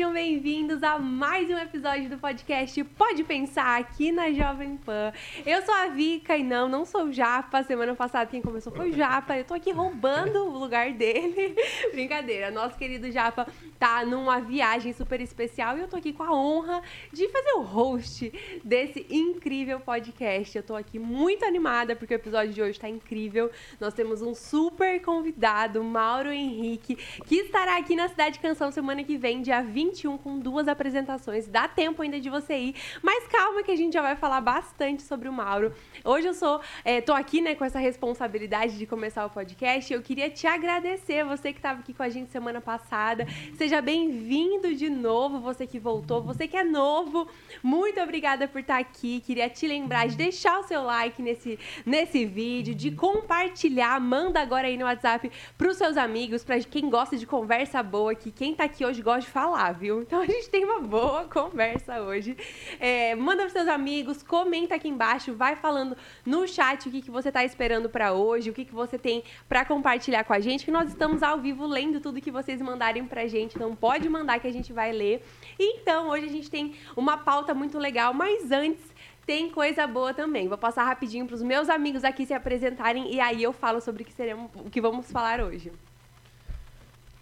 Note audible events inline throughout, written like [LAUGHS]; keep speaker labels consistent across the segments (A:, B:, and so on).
A: Sejam bem-vindos a mais um episódio do podcast Pode Pensar aqui na Jovem Pan. Eu sou a Vika e não, não sou o Japa. Semana passada quem começou foi o Japa. Eu tô aqui roubando o lugar dele. [LAUGHS] Brincadeira. Nosso querido Japa tá numa viagem super especial e eu tô aqui com a honra de fazer o host desse incrível podcast. Eu tô aqui muito animada porque o episódio de hoje tá incrível. Nós temos um super convidado, Mauro Henrique, que estará aqui na Cidade Canção semana que vem, dia 21, com duas apresentações. Dá tempo ainda de você ir, mas calma que a gente já vai falar bastante sobre o Mauro. Hoje eu sou, é, tô aqui, né, com essa responsabilidade de começar o podcast. Eu queria te agradecer, você que estava aqui com a gente semana passada. Seja bem-vindo de novo, você que voltou, você que é novo. Muito obrigada por estar aqui. Queria te lembrar de deixar o seu like nesse, nesse vídeo, de compartilhar. Manda agora aí no WhatsApp para os seus amigos, para quem gosta de conversa boa, que quem tá aqui hoje gosta de falar, viu? Então a gente tem uma boa conversa hoje. É, manda para seus amigos, comenta aqui embaixo, vai falando no chat o que, que você tá esperando para hoje, o que, que você tem para compartilhar com a gente, que nós estamos ao vivo lendo tudo que vocês mandarem pra gente. Então pode mandar que a gente vai ler. Então hoje a gente tem uma pauta muito legal, mas antes tem coisa boa também. Vou passar rapidinho para os meus amigos aqui se apresentarem e aí eu falo sobre o que, seremos, o que vamos falar hoje.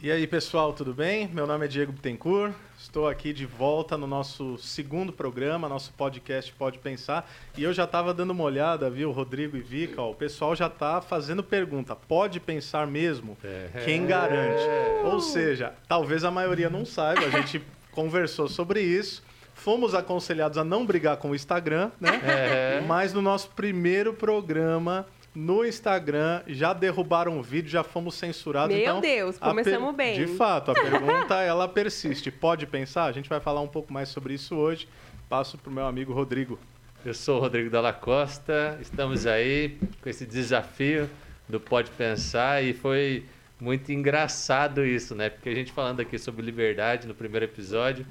B: E aí, pessoal, tudo bem? Meu nome é Diego Bittencourt. Estou aqui de volta no nosso segundo programa, nosso podcast Pode Pensar. E eu já estava dando uma olhada, viu, Rodrigo e Vika, ó, o pessoal já está fazendo pergunta. Pode pensar mesmo? É. Quem garante? Ou seja, talvez a maioria não saiba, a gente [LAUGHS] conversou sobre isso. Fomos aconselhados a não brigar com o Instagram, né? É. Mas no nosso primeiro programa no Instagram, já derrubaram o vídeo, já fomos censurados.
A: Meu
B: então,
A: Deus, começamos bem.
B: De fato, a pergunta [LAUGHS] ela persiste. Pode pensar? A gente vai falar um pouco mais sobre isso hoje. Passo para o meu amigo Rodrigo.
C: Eu sou o Rodrigo Dalla Costa, estamos aí com esse desafio do Pode Pensar e foi muito engraçado isso, né? Porque a gente falando aqui sobre liberdade no primeiro episódio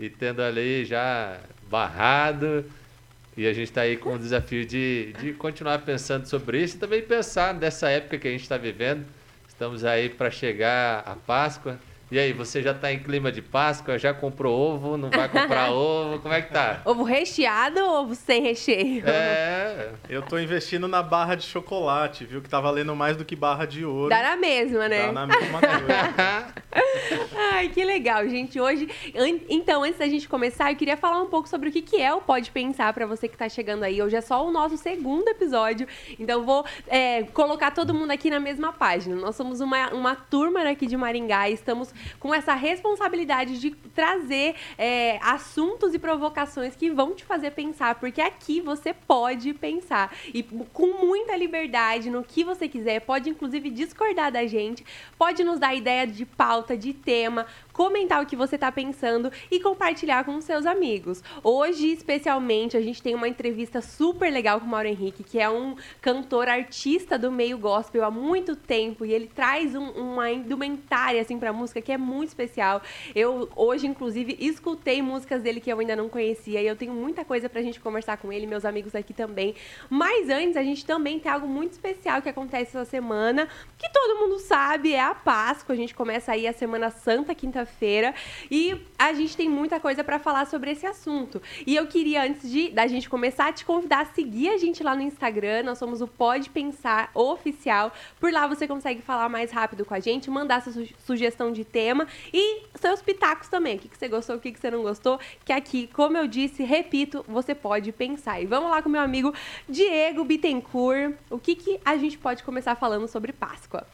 C: e tendo ali já barrado, e a gente está aí com o desafio de, de continuar pensando sobre isso e também pensar nessa época que a gente está vivendo. Estamos aí para chegar a Páscoa. E aí, você já está em clima de Páscoa? Já comprou ovo? Não vai comprar [LAUGHS] ovo? Como é que tá?
A: Ovo recheado ou ovo sem recheio?
B: É. Eu estou investindo na barra de chocolate, viu? Que tá valendo mais do que barra de ouro.
A: Dá na mesma, né?
B: Dá na mesma coisa. [LAUGHS]
A: Ai, que legal, gente. Hoje, então, antes da gente começar, eu queria falar um pouco sobre o que, que é o Pode Pensar para você que está chegando aí. Hoje é só o nosso segundo episódio, então vou é, colocar todo mundo aqui na mesma página. Nós somos uma, uma turma aqui de Maringá e estamos com essa responsabilidade de trazer é, assuntos e provocações que vão te fazer pensar, porque aqui você pode pensar. E com muita liberdade no que você quiser, pode inclusive discordar da gente, pode nos dar ideia de pauta, de tema, comentar o que você está pensando e compartilhar com seus amigos. Hoje, especialmente, a gente tem uma entrevista super legal com o Mauro Henrique, que é um cantor artista do meio gospel há muito tempo e ele traz um, uma indumentária assim para música que é muito especial. Eu hoje, inclusive, escutei músicas dele que eu ainda não conhecia e eu tenho muita coisa pra gente conversar com ele, meus amigos aqui também. Mas antes, a gente também tem algo muito especial que acontece essa semana, que todo mundo sabe, é a Páscoa. A gente começa aí a Semana Santa, quinta quinta-feira e a gente tem muita coisa para falar sobre esse assunto. E eu queria, antes de da gente começar, te convidar a seguir a gente lá no Instagram. Nós somos o Pode Pensar Oficial. Por lá você consegue falar mais rápido com a gente, mandar sua sugestão de tema e seus pitacos também. O que, que você gostou, o que, que você não gostou. Que aqui, como eu disse, repito, você pode pensar. E vamos lá com meu amigo Diego Bittencourt. O que, que a gente pode começar falando sobre Páscoa?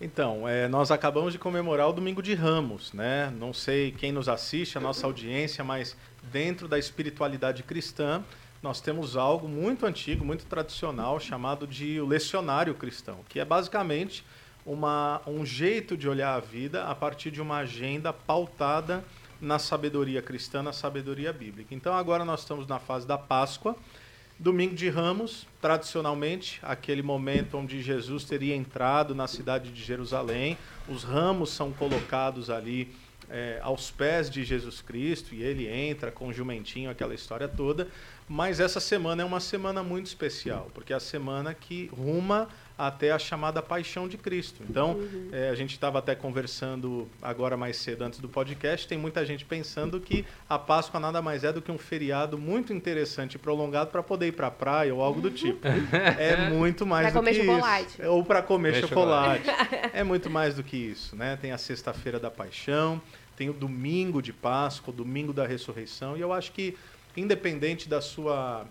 B: Então, é, nós acabamos de comemorar o Domingo de Ramos, né? Não sei quem nos assiste, a nossa audiência, mas dentro da espiritualidade cristã, nós temos algo muito antigo, muito tradicional, chamado de o lecionário cristão, que é basicamente uma, um jeito de olhar a vida a partir de uma agenda pautada na sabedoria cristã, na sabedoria bíblica. Então, agora nós estamos na fase da Páscoa Domingo de Ramos, tradicionalmente, aquele momento onde Jesus teria entrado na cidade de Jerusalém. Os ramos são colocados ali é, aos pés de Jesus Cristo e ele entra com o jumentinho, aquela história toda. Mas essa semana é uma semana muito especial, porque é a semana que ruma até a chamada paixão de Cristo. Então, uhum. é, a gente estava até conversando agora mais cedo antes do podcast, tem muita gente pensando que a Páscoa nada mais é do que um feriado muito interessante e prolongado para poder ir para a praia ou algo do tipo. É [LAUGHS] muito mais pra do que chocolate. isso. Ou para comer chocolate. chocolate. É muito mais do que isso, né? Tem a sexta-feira da paixão, tem o domingo de Páscoa, o domingo da ressurreição, e eu acho que independente da sua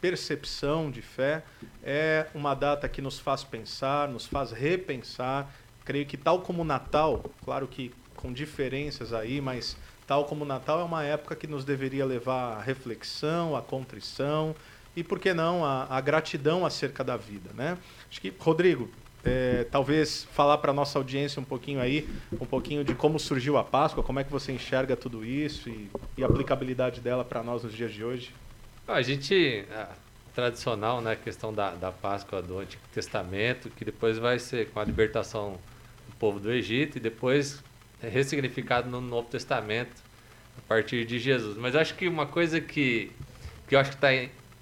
B: percepção de fé, é uma data que nos faz pensar, nos faz repensar. Creio que tal como o Natal, claro que com diferenças aí, mas tal como o Natal é uma época que nos deveria levar à reflexão, à contrição e, por que não, à, à gratidão acerca da vida, né? Acho que, Rodrigo, é, talvez falar para a nossa audiência um pouquinho aí, um pouquinho de como surgiu a Páscoa, como é que você enxerga tudo isso e, e a aplicabilidade dela para nós nos dias de hoje.
C: A gente, a tradicional, né, questão da, da Páscoa do Antigo Testamento, que depois vai ser com a libertação do povo do Egito e depois é ressignificado no Novo Testamento a partir de Jesus. Mas acho que uma coisa que, que eu acho que está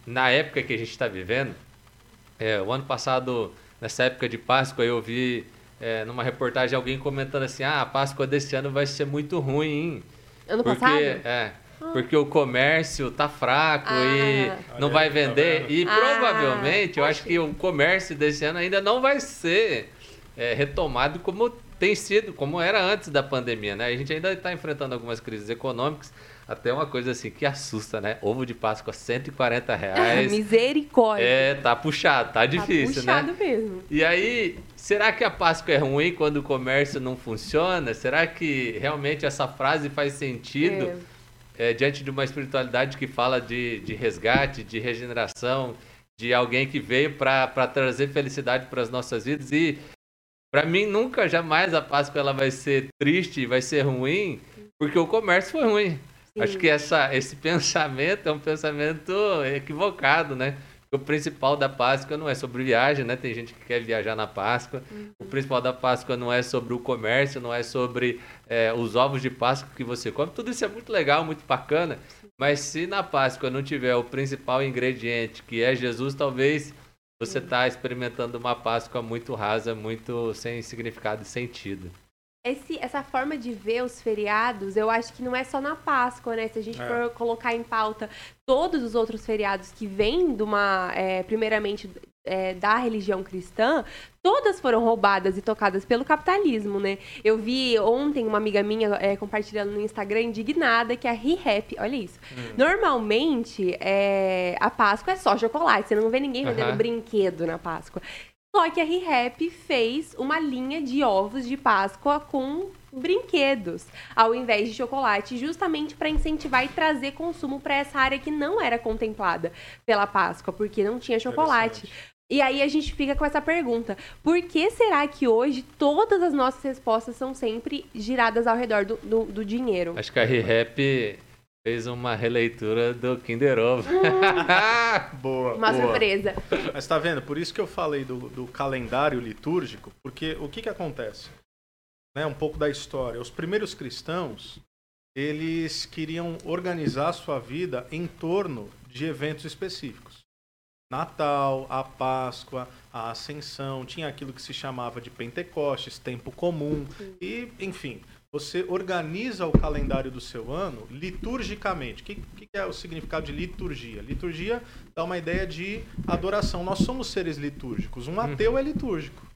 C: na época que a gente está vivendo, é, o ano passado nessa época de Páscoa, eu vi é, numa reportagem alguém comentando assim: ah, a Páscoa desse ano vai ser muito ruim.
A: Ano
C: porque,
A: passado?
C: É, ah. porque o comércio tá fraco ah. e não vai vender. e ah. provavelmente eu acho que o comércio desse ano ainda não vai ser é, retomado como tem sido, como era antes da pandemia, né? A gente ainda está enfrentando algumas crises econômicas, até uma coisa assim que assusta, né? Ovo de Páscoa, 140 [LAUGHS] reais.
A: Misericórdia.
C: É, tá puxado, tá difícil,
A: tá puxado
C: né?
A: mesmo.
C: E aí, será que a Páscoa é ruim quando o comércio não funciona? Será que realmente essa frase faz sentido é. É, diante de uma espiritualidade que fala de, de resgate, de regeneração, de alguém que veio para trazer felicidade para as nossas vidas? E para mim, nunca, jamais a Páscoa ela vai ser triste, vai ser ruim, porque o comércio foi ruim. Sim. Acho que essa, esse [LAUGHS] pensamento é um pensamento equivocado, né? O principal da Páscoa não é sobre viagem, né? Tem gente que quer viajar na Páscoa. Uhum. O principal da Páscoa não é sobre o comércio, não é sobre é, os ovos de Páscoa que você come. Tudo isso é muito legal, muito bacana. Mas se na Páscoa não tiver o principal ingrediente, que é Jesus, talvez você está experimentando uma Páscoa muito rasa, muito sem significado e sentido
A: esse, essa forma de ver os feriados, eu acho que não é só na Páscoa, né? Se a gente é. for colocar em pauta todos os outros feriados que vêm de uma, é, primeiramente, é, da religião cristã, todas foram roubadas e tocadas pelo capitalismo, né? Eu vi ontem uma amiga minha é, compartilhando no Instagram indignada que a ReHap, olha isso. Hum. Normalmente, é, a Páscoa é só chocolate, você não vê ninguém vendendo uhum. brinquedo na Páscoa. Só que a ReHap fez uma linha de ovos de Páscoa com brinquedos, ao invés de chocolate, justamente para incentivar e trazer consumo para essa área que não era contemplada pela Páscoa, porque não tinha chocolate. E aí a gente fica com essa pergunta: por que será que hoje todas as nossas respostas são sempre giradas ao redor do, do, do dinheiro?
C: Acho que a ReHap fez uma releitura do Kinder Ovo. [LAUGHS]
B: boa,
A: Uma
B: boa.
A: surpresa.
B: Mas tá vendo? Por isso que eu falei do, do calendário litúrgico, porque o que que acontece? Né, um pouco da história. Os primeiros cristãos, eles queriam organizar a sua vida em torno de eventos específicos. Natal, a Páscoa, a Ascensão, tinha aquilo que se chamava de Pentecostes, tempo comum, e, enfim, você organiza o calendário do seu ano liturgicamente. O que, que, é o significado de liturgia? Liturgia dá uma ideia de adoração. Nós somos seres litúrgicos. Um ateu uhum. é litúrgico.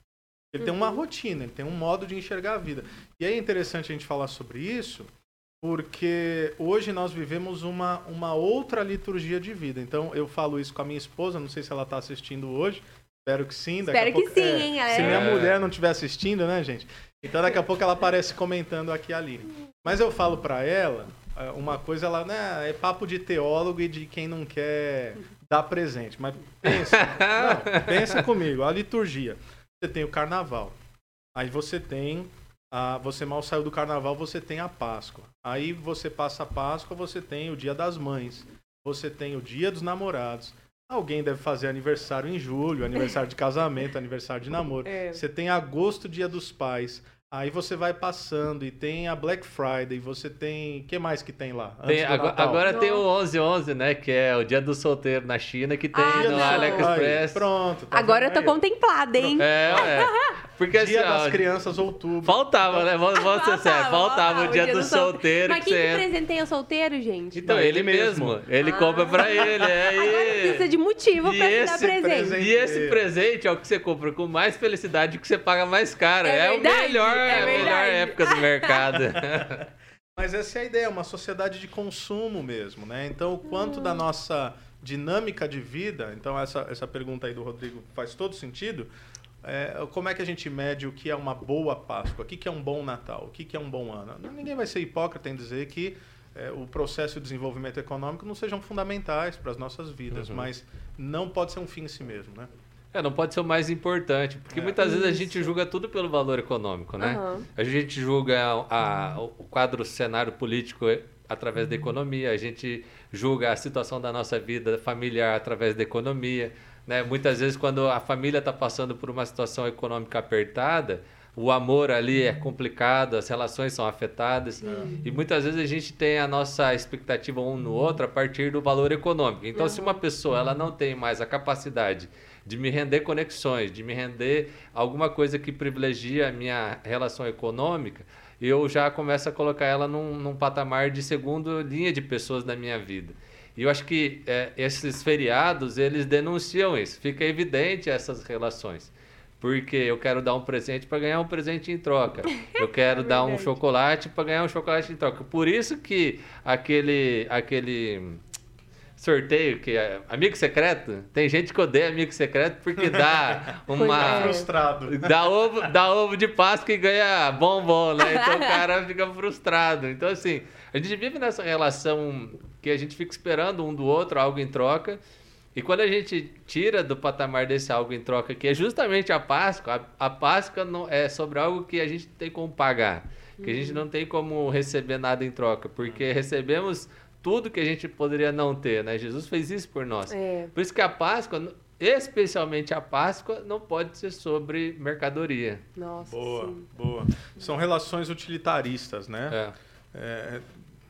B: Ele tem uma uhum. rotina, ele tem um modo de enxergar a vida. E é interessante a gente falar sobre isso, porque hoje nós vivemos uma, uma outra liturgia de vida. Então, eu falo isso com a minha esposa, não sei se ela está assistindo hoje, espero que sim.
A: Espero que
B: pouco,
A: sim, é, hein?
B: Se minha mulher não estiver assistindo, né, gente? Então daqui a pouco ela aparece comentando aqui ali. Mas eu falo para ela, é, uma coisa, ela, né, é papo de teólogo e de quem não quer dar presente. Mas pensa, [LAUGHS] não, pensa comigo, a liturgia. Você tem o carnaval. Aí você tem a, você mal saiu do carnaval, você tem a Páscoa. Aí você passa a Páscoa, você tem o Dia das Mães. Você tem o Dia dos Namorados. Alguém deve fazer aniversário em julho, aniversário de casamento, aniversário de namoro. É. Você tem agosto, dia dos pais. Aí você vai passando e tem a Black Friday, você tem. O que mais que tem lá?
C: Tem, agora, agora tem o 11-11, né? Que é o dia do solteiro na China, que tem
A: Ah,
C: no
A: não.
C: AliExpress.
B: Aí, pronto. tá
A: Agora eu tô
B: aí?
A: contemplada, hein?
C: É, é. [LAUGHS] Porque assim,
B: Dia
C: ó,
B: das Crianças, outubro.
C: faltava, né? Vamos, vamos ser sérios, faltava o dia do solteiro
A: Mas
C: que
A: quem que
C: entra.
A: presenteia solteiro, gente?
C: Então, ele
B: ele mesmo.
C: mesmo. Ele compra pra ele. É
A: Agora precisa
C: aí.
A: de motivo
C: E
A: pra te dar
C: esse
A: presente.
B: presente-
C: E esse presente é o que você compra com mais felicidade que você paga mais caro.
A: É
C: É,
A: verdade,
C: o melhor,
A: é
C: é a melhor época do mercado. [LAUGHS]
B: Mas essa é a ideia, uma sociedade de consumo mesmo, né? Então, o quanto da nossa dinâmica de vida, então essa, essa pergunta aí do Rodrigo faz todo sentido, é, como é que a gente mede o que é uma boa Páscoa, o que, que é um bom Natal, o que, que é um bom ano? Ninguém vai ser hipócrita em dizer que é, o processo de desenvolvimento econômico não sejam fundamentais para as nossas vidas, mas não pode ser um fim em si mesmo, né?
C: É, não pode ser o mais importante, porque
B: É.
C: muitas vezes a gente julga tudo pelo valor econômico, né?
A: Aham.
C: A gente julga a- o quadro cenário político através da economia, a gente julga a situação da nossa vida familiar através da economia, né? Muitas vezes quando a família está passando por uma situação econômica apertada, o amor ali é complicado, as relações são afetadas e muitas vezes a gente tem a nossa expectativa um no outro a partir do valor econômico. Então, se uma pessoa ela não tem mais a capacidade de me render conexões, de me render alguma coisa que privilegia a minha relação econômica, eu já começo a colocar ela num, num patamar de segundo linha de pessoas na minha vida. E eu acho que é, esses feriados, eles denunciam isso. Fica evidente essas relações. Porque eu quero dar um presente para ganhar um presente em troca. Eu quero [LAUGHS] dar um chocolate para ganhar um chocolate em troca. Por isso que aquele, aquele sorteio que é amigo secreto, tem gente que odeia amigo secreto porque dá [LAUGHS] uma
A: É.
B: Frustrado.
C: dá ovo, dá ovo de Páscoa e ganha bombom, né? Então o cara fica frustrado. Então assim, a gente vive nessa relação que a gente fica esperando um do outro algo em troca. E quando a gente tira do patamar desse algo em troca, que é justamente a Páscoa, a, a Páscoa não é sobre algo que a gente tem como pagar, que a gente não tem como receber nada em troca, porque recebemos tudo que a gente poderia não ter, né? Jesus fez isso por nós.
A: É.
C: Por isso que a Páscoa, especialmente a Páscoa, não pode ser sobre mercadoria.
A: Nossa,
B: Boa,
A: sim.
B: boa. São relações utilitaristas, né?
C: É.
B: É,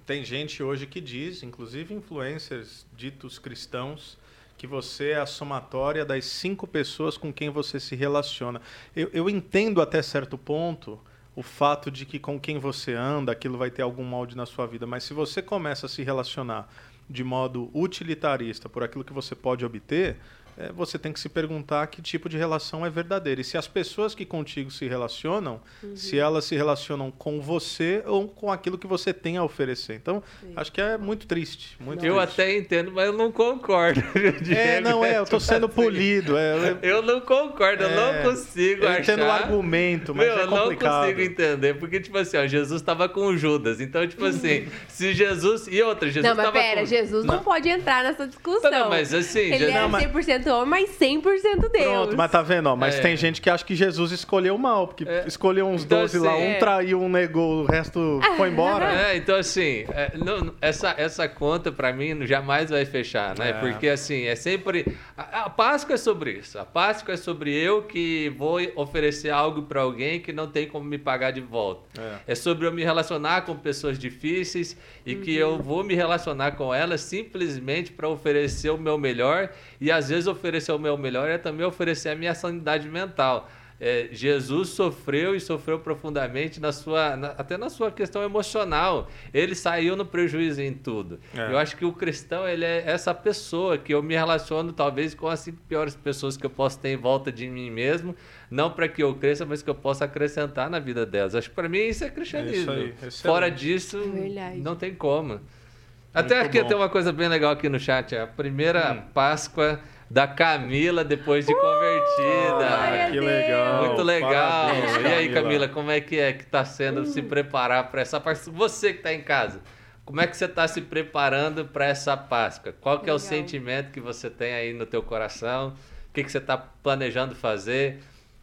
B: tem gente hoje que diz, inclusive influencers ditos cristãos, que você é a somatória das cinco pessoas com quem você se relaciona. Eu, eu entendo até certo ponto o fato de que com quem você anda, aquilo vai ter algum molde na sua vida, mas se você começa a se relacionar de modo utilitarista por aquilo que você pode obter, é, você tem que se perguntar que tipo de relação é verdadeira. E se as pessoas que contigo se relacionam, se elas se relacionam com você ou com aquilo que você tem a oferecer. Então, acho que é muito triste. Muito
C: Eu
B: triste.
C: até entendo, mas eu não concordo. [LAUGHS]
B: É, não é, eu tô sendo polido. É, eu,
C: Eu não concordo, eu
B: É,
C: não consigo
B: eu
C: achar.
B: entendo o argumento, mas
C: Meu,
B: é
C: eu não
B: complicado.
C: consigo entender, porque, tipo assim, ó, Jesus estava com o Judas. Então, tipo assim, se Jesus. E outra, Jesus
A: Não, mas
C: tava
A: pera,
C: com...
A: Jesus não, pode entrar nessa discussão.
C: Não, mas assim,
A: Ele
C: Jesus...
A: é
B: Não, mas-
A: 100% homem, mas 100% Deus.
B: Pronto, mas tá vendo? Ó, mas
C: É.
B: tem gente que acha que Jesus escolheu mal, porque
C: É.
B: escolheu uns
C: Então,
B: 12 lá,
C: assim,
B: um
A: é.
B: traiu, um negou, o resto foi embora.
C: É, então assim, é, não- essa, essa conta pra mim jamais vai fechar, né?
B: É.
C: Porque assim, é sempre. A, a Páscoa é sobre isso. A Páscoa é sobre eu que vou oferecer algo pra alguém que não tem como me pagar de volta.
B: É.
C: É sobre eu me relacionar com pessoas difíceis e que eu vou me relacionar com elas simplesmente para oferecer o meu melhor e às vezes oferecer o meu melhor é também oferecer a minha sanidade mental. É, Jesus sofreu e sofreu profundamente na sua, na- até na sua questão emocional. Ele saiu no prejuízo em tudo.
B: É.
C: Eu acho que o cristão ele é essa pessoa que eu me relaciono talvez com as cinco piores pessoas que eu posso ter em volta de mim mesmo, não para que eu cresça, mas que eu possa acrescentar na vida delas. Acho que para mim isso é cristianismo.
B: É isso.
C: Fora disso,
A: Verdade.
C: não tem como. Até
B: Muito
C: aqui
B: bom.
C: tem uma coisa bem legal aqui no chat, é a primeira
B: Hum.
C: Páscoa da Camila depois de convertida.
A: glória
B: Ah, que legal.
C: Muito legal.
B: Parabéns,
C: e aí, Camila, como é que é que tá sendo
A: Hum.
C: se preparar para essa Páscoa? Você que está em casa, como é que você está se preparando para essa Páscoa? Qual que é o
A: Legal.
C: sentimento que você tem aí no teu coração? O que, que você está planejando fazer?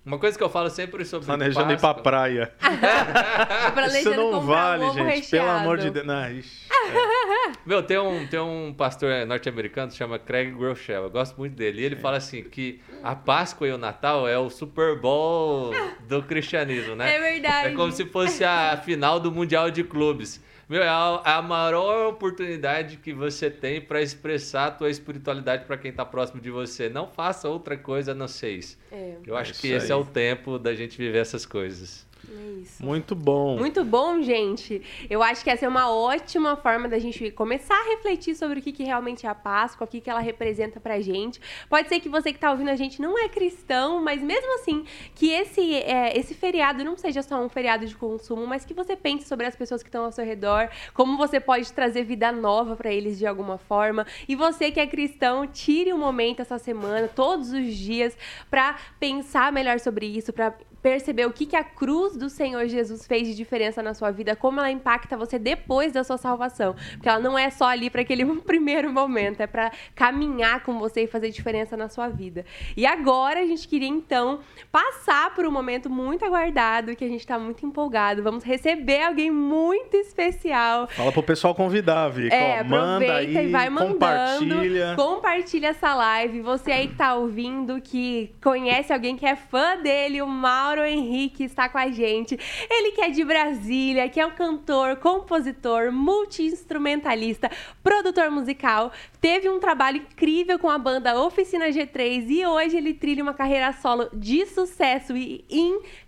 C: Uma coisa que eu falo sempre sobre
B: Planejando ir pra
C: Páscoa-
B: praia. [LAUGHS] Isso não vale, gente.
A: recheado.
B: Pelo amor de Deus. Não, ixi, é. [LAUGHS]
C: Meu, tem um, tem um pastor norte-americano que chama Craig Groeschel. Eu gosto muito dele. E ele fala assim que a Páscoa e o Natal é o Super Bowl do cristianismo, né?
A: É verdade.
C: É como se fosse a final do Mundial de Clubes. Meu, é a, é maior oportunidade que você tem para expressar a tua espiritualidade para quem está próximo de você. Não faça outra coisa a não ser isso.
A: É.
C: Eu acho
B: É
C: que
B: isso
C: esse
B: aí.
C: é o tempo da gente viver essas coisas.
A: É isso.
B: Muito bom.
A: Muito bom, gente. Eu acho que essa é uma ótima forma da gente começar a refletir sobre o que, que realmente é a Páscoa, o que, que ela representa pra gente. Pode ser que você que tá ouvindo a gente não é cristão, mas mesmo assim, que esse, é, esse feriado não seja só um feriado de consumo, mas que você pense sobre as pessoas que estão ao seu redor, como você pode trazer vida nova pra eles de alguma forma. E você que é cristão, tire um momento essa semana, todos os dias, pra pensar melhor sobre isso, pra perceber o que, que a cruz do Senhor Jesus fez de diferença na sua vida, como ela impacta você depois da sua salvação. Porque ela não é só ali para aquele [LAUGHS] primeiro momento, é para caminhar com você e fazer diferença na sua vida. E agora a gente queria então passar por um momento muito aguardado, que a gente está muito empolgado. Vamos receber alguém muito especial.
B: Fala pro pessoal convidar, Vic.
A: É,
B: Ó, manda
A: aproveita
B: aí,
A: e vai mandando.
B: compartilha.
A: Compartilha essa live. Você aí que tá ouvindo, que conhece alguém que é fã dele, o Mauro Henrique está com a gente. Ele que é de Brasília, que é um cantor, compositor, multi-instrumentalista, produtor musical. Teve um trabalho incrível com a banda Oficina G3 e hoje ele trilha uma carreira solo de sucesso e incrível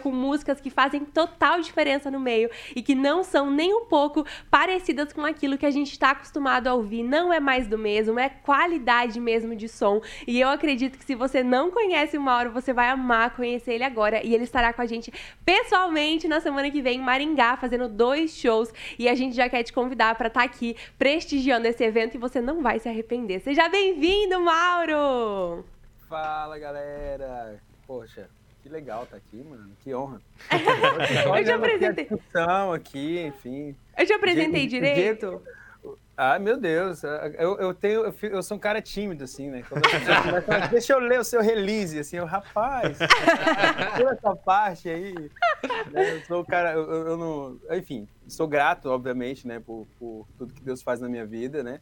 A: com músicas que fazem total diferença no meio e que não são nem um pouco parecidas com aquilo que a gente está acostumado a ouvir. Não é mais do mesmo, é qualidade mesmo de som. E eu acredito que se você não conhece o Mauro, você vai amar conhecer ele agora. E ele estará com a gente pessoalmente na semana que vem em Maringá, fazendo dois shows. E a gente já quer te convidar para estar aqui prestigiando esse evento e você não vai se arrepender. Seja bem-vindo, Mauro!
D: Fala galera! Poxa, que legal tá aqui, mano. Que honra. [LAUGHS]
A: Eu te apresentei.
D: Aqui, enfim.
A: Eu te apresentei
D: Je-
A: direito?
D: Ah, meu Deus. Eu, eu tenho. Eu, sou um cara tímido, assim, né? [LAUGHS] Deixa eu ler o seu release, assim, eu, rapaz, [LAUGHS] pula essa parte aí. né, Eu sou o cara, eu, eu- eu não. Enfim, sou grato, obviamente, né, por, por tudo que Deus faz na minha vida, né?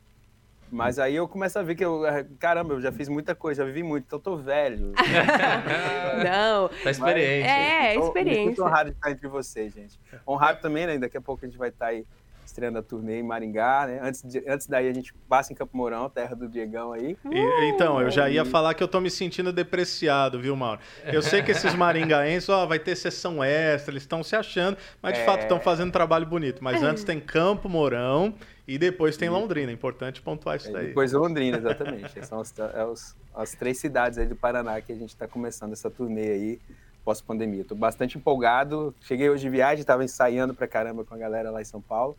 D: Mas aí eu começo a ver que eu. Caramba, eu já fiz muita coisa, já vivi muito, então eu tô velho. [LAUGHS]
A: Não.
C: Tá experiente.
A: É,
D: Me
A: experiência.
D: sinto honrado de estar entre vocês, gente. Honrado também, né? Daqui a pouco a gente vai estar aí estreando a turnê em Maringá, né? Antes, de- antes daí a gente passa em Campo Mourão, terra do Diegão aí.
B: E- então, eu já ia falar que eu tô me sentindo depreciado, viu, Mauro? Eu sei que esses maringaenses, ó, vai ter sessão extra, eles estão se achando, mas de
D: É.
B: fato estão fazendo um trabalho bonito. Mas antes tem Campo Mourão e depois tem Londrina. Importante pontuar isso
D: É,
B: daí.
D: depois Londrina, [LAUGHS] exatamente. São as, é os- as três cidades aí do Paraná que a gente está começando essa turnê aí pós-pandemia. Tô bastante empolgado. Cheguei hoje de viagem, estava ensaiando pra caramba com a galera lá em São Paulo.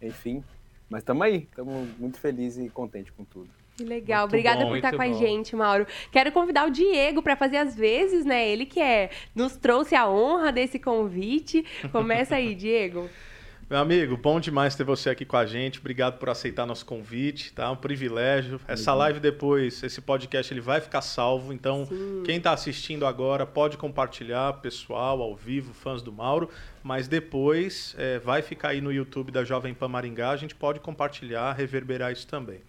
D: Enfim, mas estamos aí. Estamos muito felizes e contentes com tudo.
A: Que legal.
B: Muito
A: Obrigada
B: bom,
A: por estar com a
C: bom.
A: gente, Mauro. Quero convidar o Diego para fazer as vezes, né? Ele que é, nos trouxe a honra desse convite. Começa aí, Diego. [LAUGHS]
B: Meu amigo, bom demais ter você aqui com a gente. Obrigado por aceitar nosso convite, tá? Um privilégio. Essa live depois, esse podcast, ele vai ficar salvo. Então, quem está assistindo agora pode compartilhar, pessoal, ao vivo, fãs do Mauro. Mas depois é, vai ficar aí no YouTube da Jovem Pan Maringá. A gente pode compartilhar, reverberar isso também.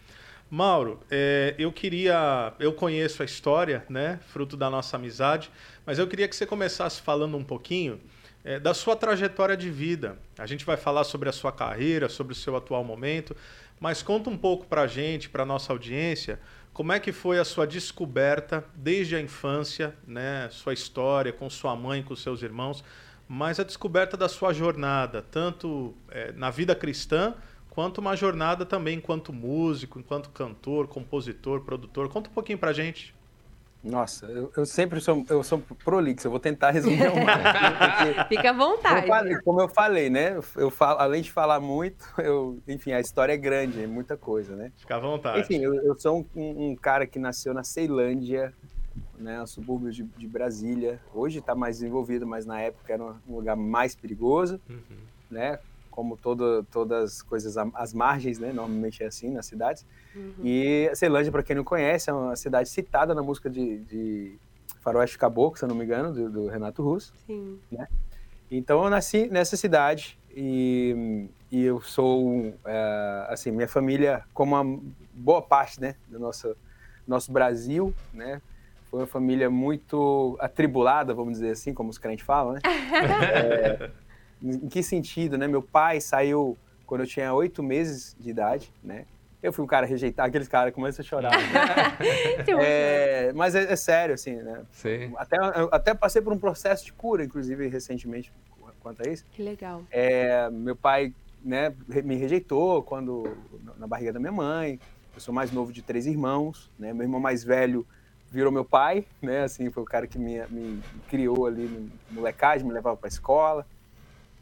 B: Mauro, é, eu queria. Eu conheço a história, né? Fruto da nossa amizade, mas eu queria que você começasse falando um pouquinho é, da sua trajetória de vida. A gente vai falar sobre a sua carreira, sobre o seu atual momento, mas conta um pouco para a gente, para nossa audiência, como é que foi a sua descoberta desde a infância, né? Sua história com sua mãe, com seus irmãos, mas a descoberta da sua jornada, tanto é, na vida cristã quanto uma jornada também enquanto músico, enquanto cantor, compositor, produtor. Conta um pouquinho pra gente.
D: Nossa, eu, eu sempre sou, eu sou prolixo, eu vou tentar resumir máximo, porque [LAUGHS]
A: Fica à
D: Como eu
A: vontade.
D: falei- como eu falei, né? Eu falo, além de falar muito, eu, enfim, a história é grande, é muita coisa, né?
B: Fica à vontade.
D: Enfim, eu, eu sou um, um- um cara que nasceu na Ceilândia, né? Um subúrbio de, de Brasília. Hoje está mais desenvolvido, mas na época era um lugar mais perigoso,
B: Uhum.
D: né? Como todas as coisas, as margens, né? Normalmente é assim nas cidades.
A: Uhum.
D: E Ceilândia, para quem não conhece, é uma cidade citada na música de, de Faroeste Caboclo, se eu não me engano, do, do Renato Russo.
A: Sim.
D: Então eu nasci nessa cidade e, e eu sou, é, assim, minha família, como uma boa parte, né, do nosso, nosso Brasil, né, foi uma família muito atribulada, vamos dizer assim, como os crentes falam, né? [LAUGHS] é, em que sentido, né? Meu pai saiu quando eu tinha oito meses de idade, né? Eu fui um cara rejeitado, aqueles caras começam a chorar. Né? [LAUGHS] é, mas é, é, sério, assim, né?
C: Sim.
D: Até, até passei por um processo de cura, inclusive, recentemente, quanto a isso.
A: Que legal.
D: É, meu pai né, me rejeitou quando na barriga da minha mãe. Eu sou mais novo de três irmãos, né? Meu irmão mais velho virou meu pai, né? Assim, foi o cara que me, me criou ali no molecagem, me levava para a escola.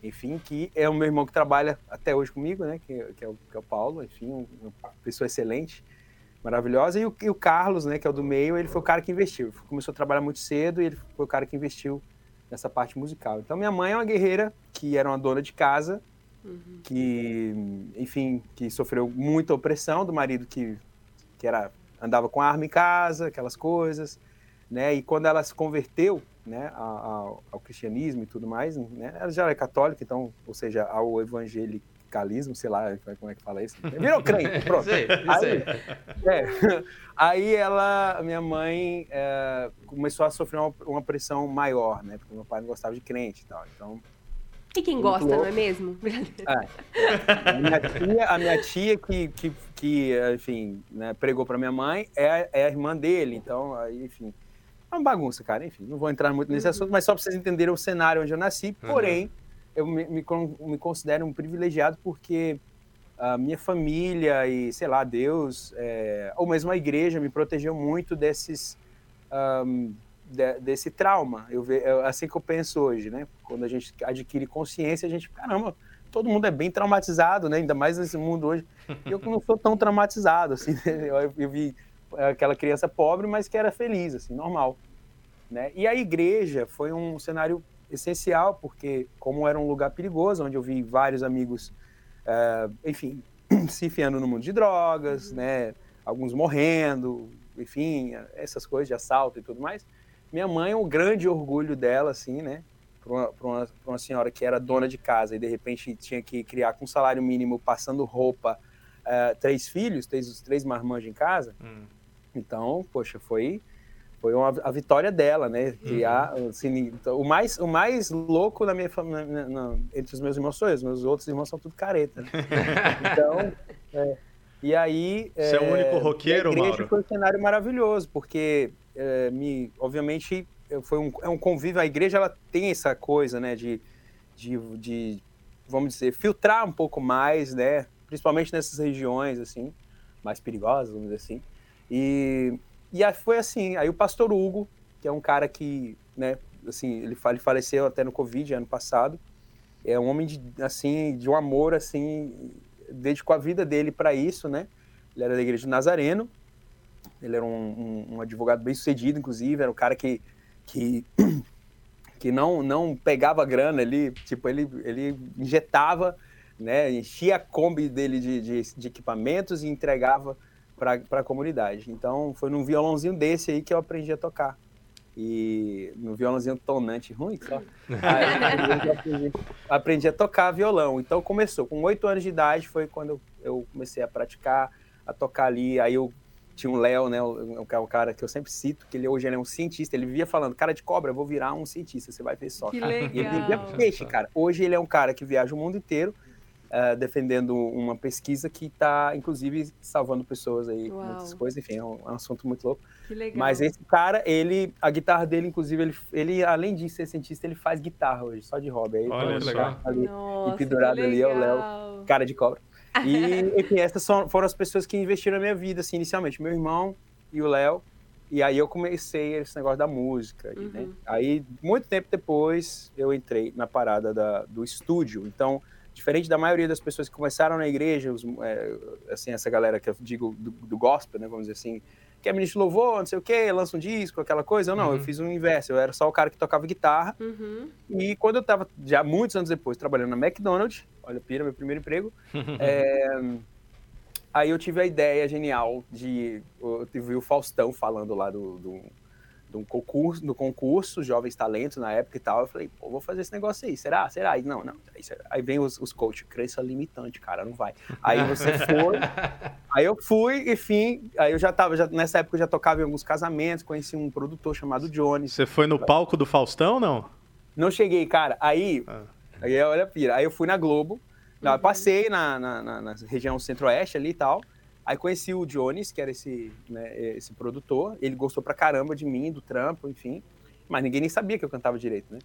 D: Enfim, que é o meu irmão que trabalha até hoje comigo, né? Que, que, é, o, que é o Paulo, enfim, uma pessoa excelente, maravilhosa. E o, e o, Carlos, né? Que é o do meio, ele foi o cara que investiu. Começou a trabalhar muito cedo e ele foi o cara que investiu nessa parte musical. Então, minha mãe é uma guerreira que era uma dona de casa, uhum. que, enfim, que sofreu muita opressão do marido que, que era andava com arma em casa, aquelas coisas, né? E quando ela se converteu, né, ao, ao cristianismo e tudo mais, né? Ela já é católica, então, ou seja, ao evangelicalismo, sei lá como é que fala isso. Virou crente, [LAUGHS] pronto.
C: Sei, aí,
D: é, [LAUGHS] aí ela, minha mãe, é, começou a sofrer uma, uma, pressão maior, né? Porque meu pai não gostava de crente e tal. Então,
A: e quem gosta, não é mesmo?
D: É. A minha tia, a minha tia que, que, que enfim, né, pregou para minha mãe é, é a irmã dele. Então, aí, enfim, é uma bagunça, cara. Enfim, não vou entrar muito nesse uhum. assunto, mas só para vocês entenderem o cenário onde eu nasci. Uhum. Porém, eu me, me, me, considero um privilegiado porque a minha família e, sei lá, Deus, é, ou mesmo a igreja me protegeu muito desses... Um, de, desse trauma. Eu ve, é assim que eu penso hoje, né? Quando a gente adquire consciência, a gente, caramba, todo mundo é bem traumatizado, né? Ainda mais nesse mundo hoje. Eu não sou tão traumatizado, assim. Né? Eu, eu vi aquela criança pobre, mas que era feliz, assim, normal. Né? E a igreja foi um cenário essencial, porque como era um lugar perigoso, onde eu vi vários amigos, uh, enfim, [CLEARS THROAT] se enfiando no mundo de drogas, uhum. né? Alguns morrendo, enfim, essas coisas de assalto e tudo mais. Minha mãe, o grande orgulho dela, assim, né? Para uma, uma, uma, senhora que era dona de casa e de repente tinha que criar com salário mínimo, passando roupa, uh, três filhos, três, três marmanjos em casa. Hum. Então, poxa, foi foi uma, a vitória dela, né? Criar, uhum. assim, então, o, mais, o mais louco na minha família, entre os meus irmãos sou eu, os meus outros irmãos são tudo careta. Né? [LAUGHS] Então, é, e aí...
B: Você é, é o único roqueiro, a Mauro?
D: foi um cenário maravilhoso, porque é, me, obviamente, foi um, é um convívio. A igreja ela tem essa coisa, né, de, de, de, vamos dizer, filtrar um pouco mais, né, principalmente nessas regiões assim mais perigosas, vamos dizer assim. E, e aí foi assim. Aí o pastor Hugo, que é um cara que, né, assim, ele, faleceu até no Covid ano passado. É um homem de, assim, de um amor, assim, dedicou a vida dele para isso, né? Ele era da igreja de Nazareno ele era um, um, um advogado bem sucedido, inclusive, era um cara que, que, [CLEARS THROAT] que não, não pegava grana, ele, tipo, ele, ele injetava, né, enchia a Kombi dele de, de, de equipamentos e entregava para a comunidade. Então, foi num violãozinho desse aí que eu aprendi a tocar. E no violãozinho tonante ruim, só. Aí, [LAUGHS] aprendi, aprendi, a tocar violão. Então começou, com oito anos de idade foi quando eu comecei a praticar, a tocar ali. Aí eu tinha um Léo, né, o, o, cara que eu sempre cito, que ele hoje ele é um cientista, ele vivia falando, cara de cobra, eu vou virar um cientista, você vai ver só,
A: que
D: cara.
A: Legal.
D: E ele vivia peixe, cara. Hoje ele é um cara que viaja o mundo inteiro, uh, defendendo uma pesquisa que está, inclusive, salvando pessoas aí, Uau. muitas coisas, enfim, é um, é um, assunto muito louco.
A: Que legal.
D: Mas esse cara, ele, a guitarra dele, inclusive, ele, ele além de ser cientista, ele faz guitarra hoje, só de hobby. Aí,
B: Olha
D: só. Ali, Nossa, e pendurado ali é o Léo, cara de cobra. [LAUGHS] E, enfim, essas são, foram as pessoas que investiram na minha vida, assim, inicialmente. Meu irmão, e o Léo. E aí eu comecei esse negócio da música. Né? Uhum. Né? Aí, muito tempo depois, eu entrei na parada da, do estúdio. Então, diferente da maioria das pessoas que começaram na igreja, os, é, assim, essa galera que eu digo do, do, gospel, né, vamos dizer assim, que é ministro louvor, não sei o quê, lança um disco, aquela coisa. Eu não, uhum. eu fiz o inverso. Eu era só o cara que tocava guitarra.
A: Uhum.
D: E quando eu estava, já muitos anos depois, trabalhando na McDonald's, olha, pira, meu primeiro emprego, [LAUGHS] é, Aí eu tive a ideia genial de. Eu tive o Faustão falando lá do, do do concurso, do concurso, Jovens Talentos na época e tal. Eu falei, pô, vou fazer esse negócio aí, será? Será? Aí, não, não. Aí, aí vem os, os coaches, crença limitante, cara, não vai. Aí você foi, [LAUGHS] aí eu fui, enfim, aí eu já tava, já, nessa época eu já tocava em alguns casamentos, conheci um produtor chamado Johnny.
B: Você foi no palco do Faustão, não?
D: Não cheguei, cara. Aí, ah. aí olha, pira. Aí eu fui na Globo, uhum. passei na, na, na, na região centro-oeste ali e tal. Aí conheci o Jones, que era esse, né, esse produtor. Ele gostou pra caramba de mim, do trampo, enfim. Mas ninguém nem sabia que eu cantava direito, né?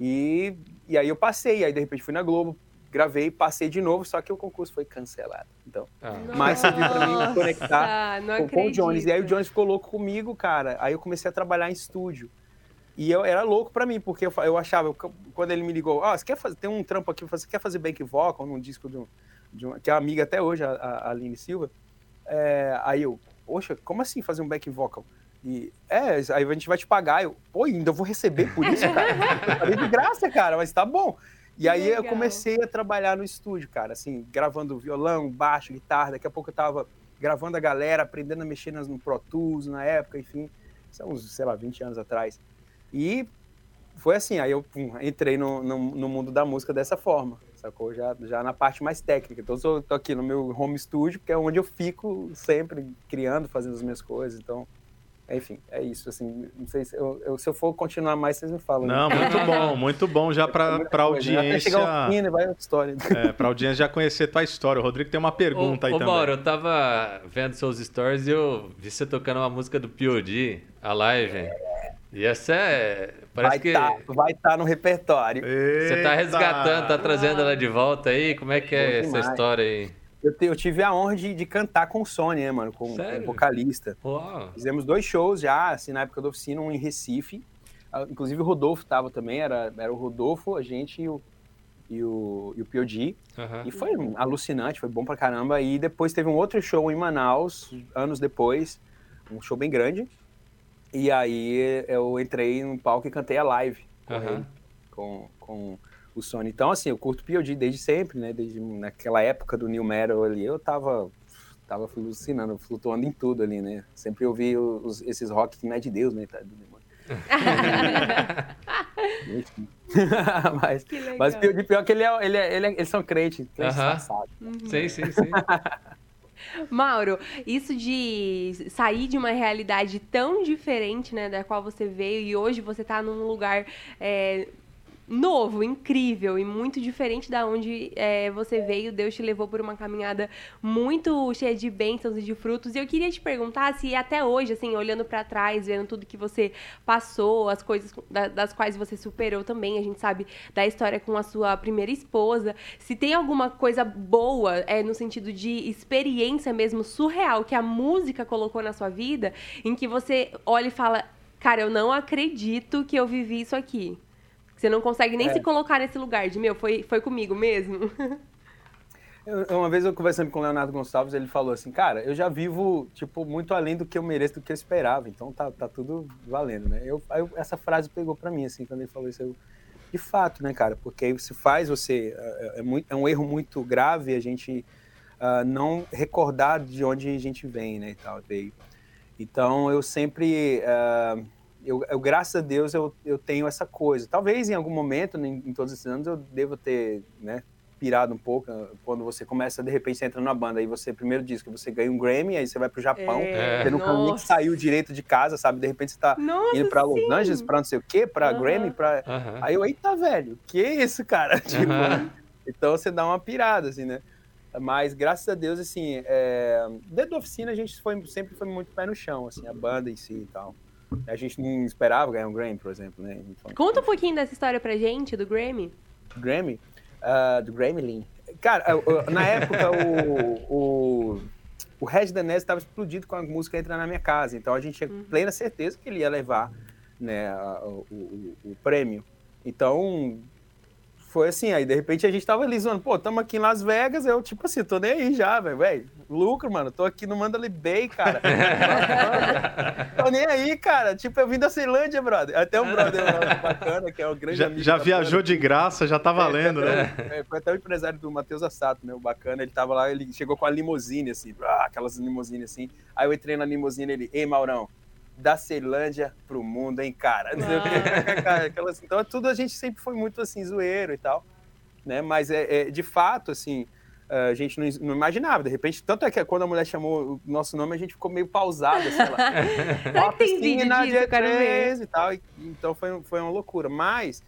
D: E, e aí eu passei, aí de repente fui na Globo, gravei, passei de novo, só que o concurso foi cancelado. Então, ah. mas serviu pra mim me conectar com, com, o Jones. E aí o Jones ficou louco comigo, cara. Aí eu comecei a trabalhar em estúdio. E eu era louco para mim, porque eu, eu achava, eu, quando ele me ligou, ó, oh, você quer fazer, tem um trampo aqui, você quer fazer back vocal num disco de, um, de uma, que é amiga até hoje, a, a Aline Silva. É, aí eu, poxa, como assim fazer um back vocal? E, é, aí a gente vai te pagar. Eu, pô, ainda vou receber por isso, cara? [LAUGHS] Falei de graça, cara, mas tá bom. E aí Legal. eu comecei a trabalhar no estúdio, cara, assim, gravando violão, baixo, guitarra. Daqui a pouco eu tava gravando a galera, aprendendo a mexer no Pro Tools na época, enfim. São uns, sei lá, 20 anos atrás. E foi assim, aí eu pum, entrei no, no, no, mundo da música dessa forma, sacou? Já, já na parte mais técnica. Então eu tô aqui no meu home studio, que é onde eu fico sempre criando, fazendo as minhas coisas. Então, enfim, é isso. Assim, não sei se eu, eu se eu for continuar mais, vocês me falam.
B: Não, né? muito [LAUGHS] bom, muito bom já para a audiência.
D: chegar ao fim, né, vai outra história.
B: É, para a audiência já conhecer tua história. O Rodrigo tem uma pergunta ô, aí ô, também. Mauro,
C: eu tava vendo seus stories e eu vi você tocando uma música do POD, a live. É. E essa é. Parece
D: vai que. Tá, vai estar tá no repertório.
C: Eita. Você tá resgatando, tá trazendo ela de volta aí? Como é que é essa história aí?
D: Eu, te, eu, tive a honra de, de, cantar com o Sony, né, mano? Com, com o vocalista. Uau. Fizemos dois shows já, assim, na época da oficina, um em Recife. Ah, inclusive o Rodolfo tava também, era, era o Rodolfo, a gente e o, e o, e o POD. Uhum. E foi alucinante, foi bom pra caramba. E depois teve um outro show em Manaus, anos depois, um show bem grande. E aí eu entrei no palco e cantei a live com, uhum. ele, com, com o Sony. Então, assim, eu curto POD desde sempre, né? Desde naquela época do New Metal ali, eu tava, tava alucinando, flutuando em tudo ali, né? Sempre ouvi os, esses rock que não é de Deus, né? Tá, [LAUGHS] mas, mas pior, pior que ele é, ele é, ele é, eles são crentes, crentes
C: uhum. uhum. Sim, sim, sim. [LAUGHS] [LAUGHS]
A: Mauro, isso de sair de uma realidade tão diferente, né, da qual você veio e hoje você está num lugar é, novo, incrível e muito diferente da onde é, você veio. Deus te levou por uma caminhada muito cheia de bênçãos e de frutos. E eu queria te perguntar se até hoje, assim, olhando para trás, vendo tudo que você passou, as coisas das quais você superou também, a gente sabe da história com a sua primeira esposa, se tem alguma coisa boa, é, no sentido de experiência mesmo surreal que a música colocou na sua vida, em que você olha e fala, cara, eu não acredito que eu vivi isso aqui. Você não consegue nem é. se colocar nesse lugar de, meu, foi, foi comigo mesmo. [LAUGHS]
D: Eu, uma vez eu conversando com o Leonardo Gonçalves, ele falou assim, cara, eu já vivo, tipo, muito além do que eu mereço, do que eu esperava, então tá, tá tudo valendo, né? Eu, eu essa frase pegou para mim, assim, quando ele falou isso, eu, de fato, né, cara, porque aí se faz você, é, é, muito, é um erro muito grave a gente uh, não recordar de onde a gente vem, né, e tal. Então, eu sempre... Uh, eu, eu, graças a Deus eu, eu tenho essa coisa. Talvez em algum momento, em, em todos esses anos, eu devo ter né, pirado um pouco. Ah, quando você começa, de repente, você entra numa banda, aí você, primeiro disco, você ganha um Grammy, aí você vai pro Japão, é. você nunca nem saiu direito de casa, sabe? De repente você tá Nossa, indo pra Los. Angeles, pra não sei o quê, pra uhum. Grammy, pra... Uhum. Aí eu, eita, velho, que isso, cara? [LAUGHS] Tipo, uhum. Então você dá uma pirada, assim, né? Mas, graças a Deus, assim, é... dentro da oficina a gente foi, sempre foi muito pé no chão, assim, a banda em si e tal. A gente não esperava ganhar um Grammy, por exemplo, né?
A: Então, Conta um pouquinho dessa história pra gente, do Grammy.
D: Grammy? Uh, do Grammy Cara, na época o, o, o Regis Danese estava explodido com a música Entra na Minha Casa. Então a gente tinha uhum. plena certeza que ele ia levar né, o, o, o prêmio. Então, foi assim, aí de repente a gente tava ali zoando, pô, tamo aqui em Las Vegas, eu tipo assim, tô nem aí já, velho, lucro, mano, tô aqui no Mandalay Bay, cara. [LAUGHS] tô nem aí, cara, tipo, eu vim da Ceilândia, brother. Até um brother bacana, que é o grande
B: já,
D: amigo.
B: Já viajou de graça, já tá valendo, é, né?
D: É, foi até o empresário do Matheus Assato, né, o bacana, ele tava lá, ele chegou com a limusine, assim, ah, aquelas limusines assim, aí eu entrei na limusine, ele, ei, Maurão, da Ceilândia pro mundo, hein, cara? Aquelas- Então, tudo a gente sempre foi muito, assim, zoeiro e tal, né? Mas, é, é, de fato, assim, a gente não, não imaginava, de repente, tanto é que quando a mulher chamou o nosso nome, a gente ficou meio pausado, sei lá. [LAUGHS]
A: Será que tem vídeo disso? Eu quero ver.
D: G3 e tal. e- então foi, foi uma loucura. Mas,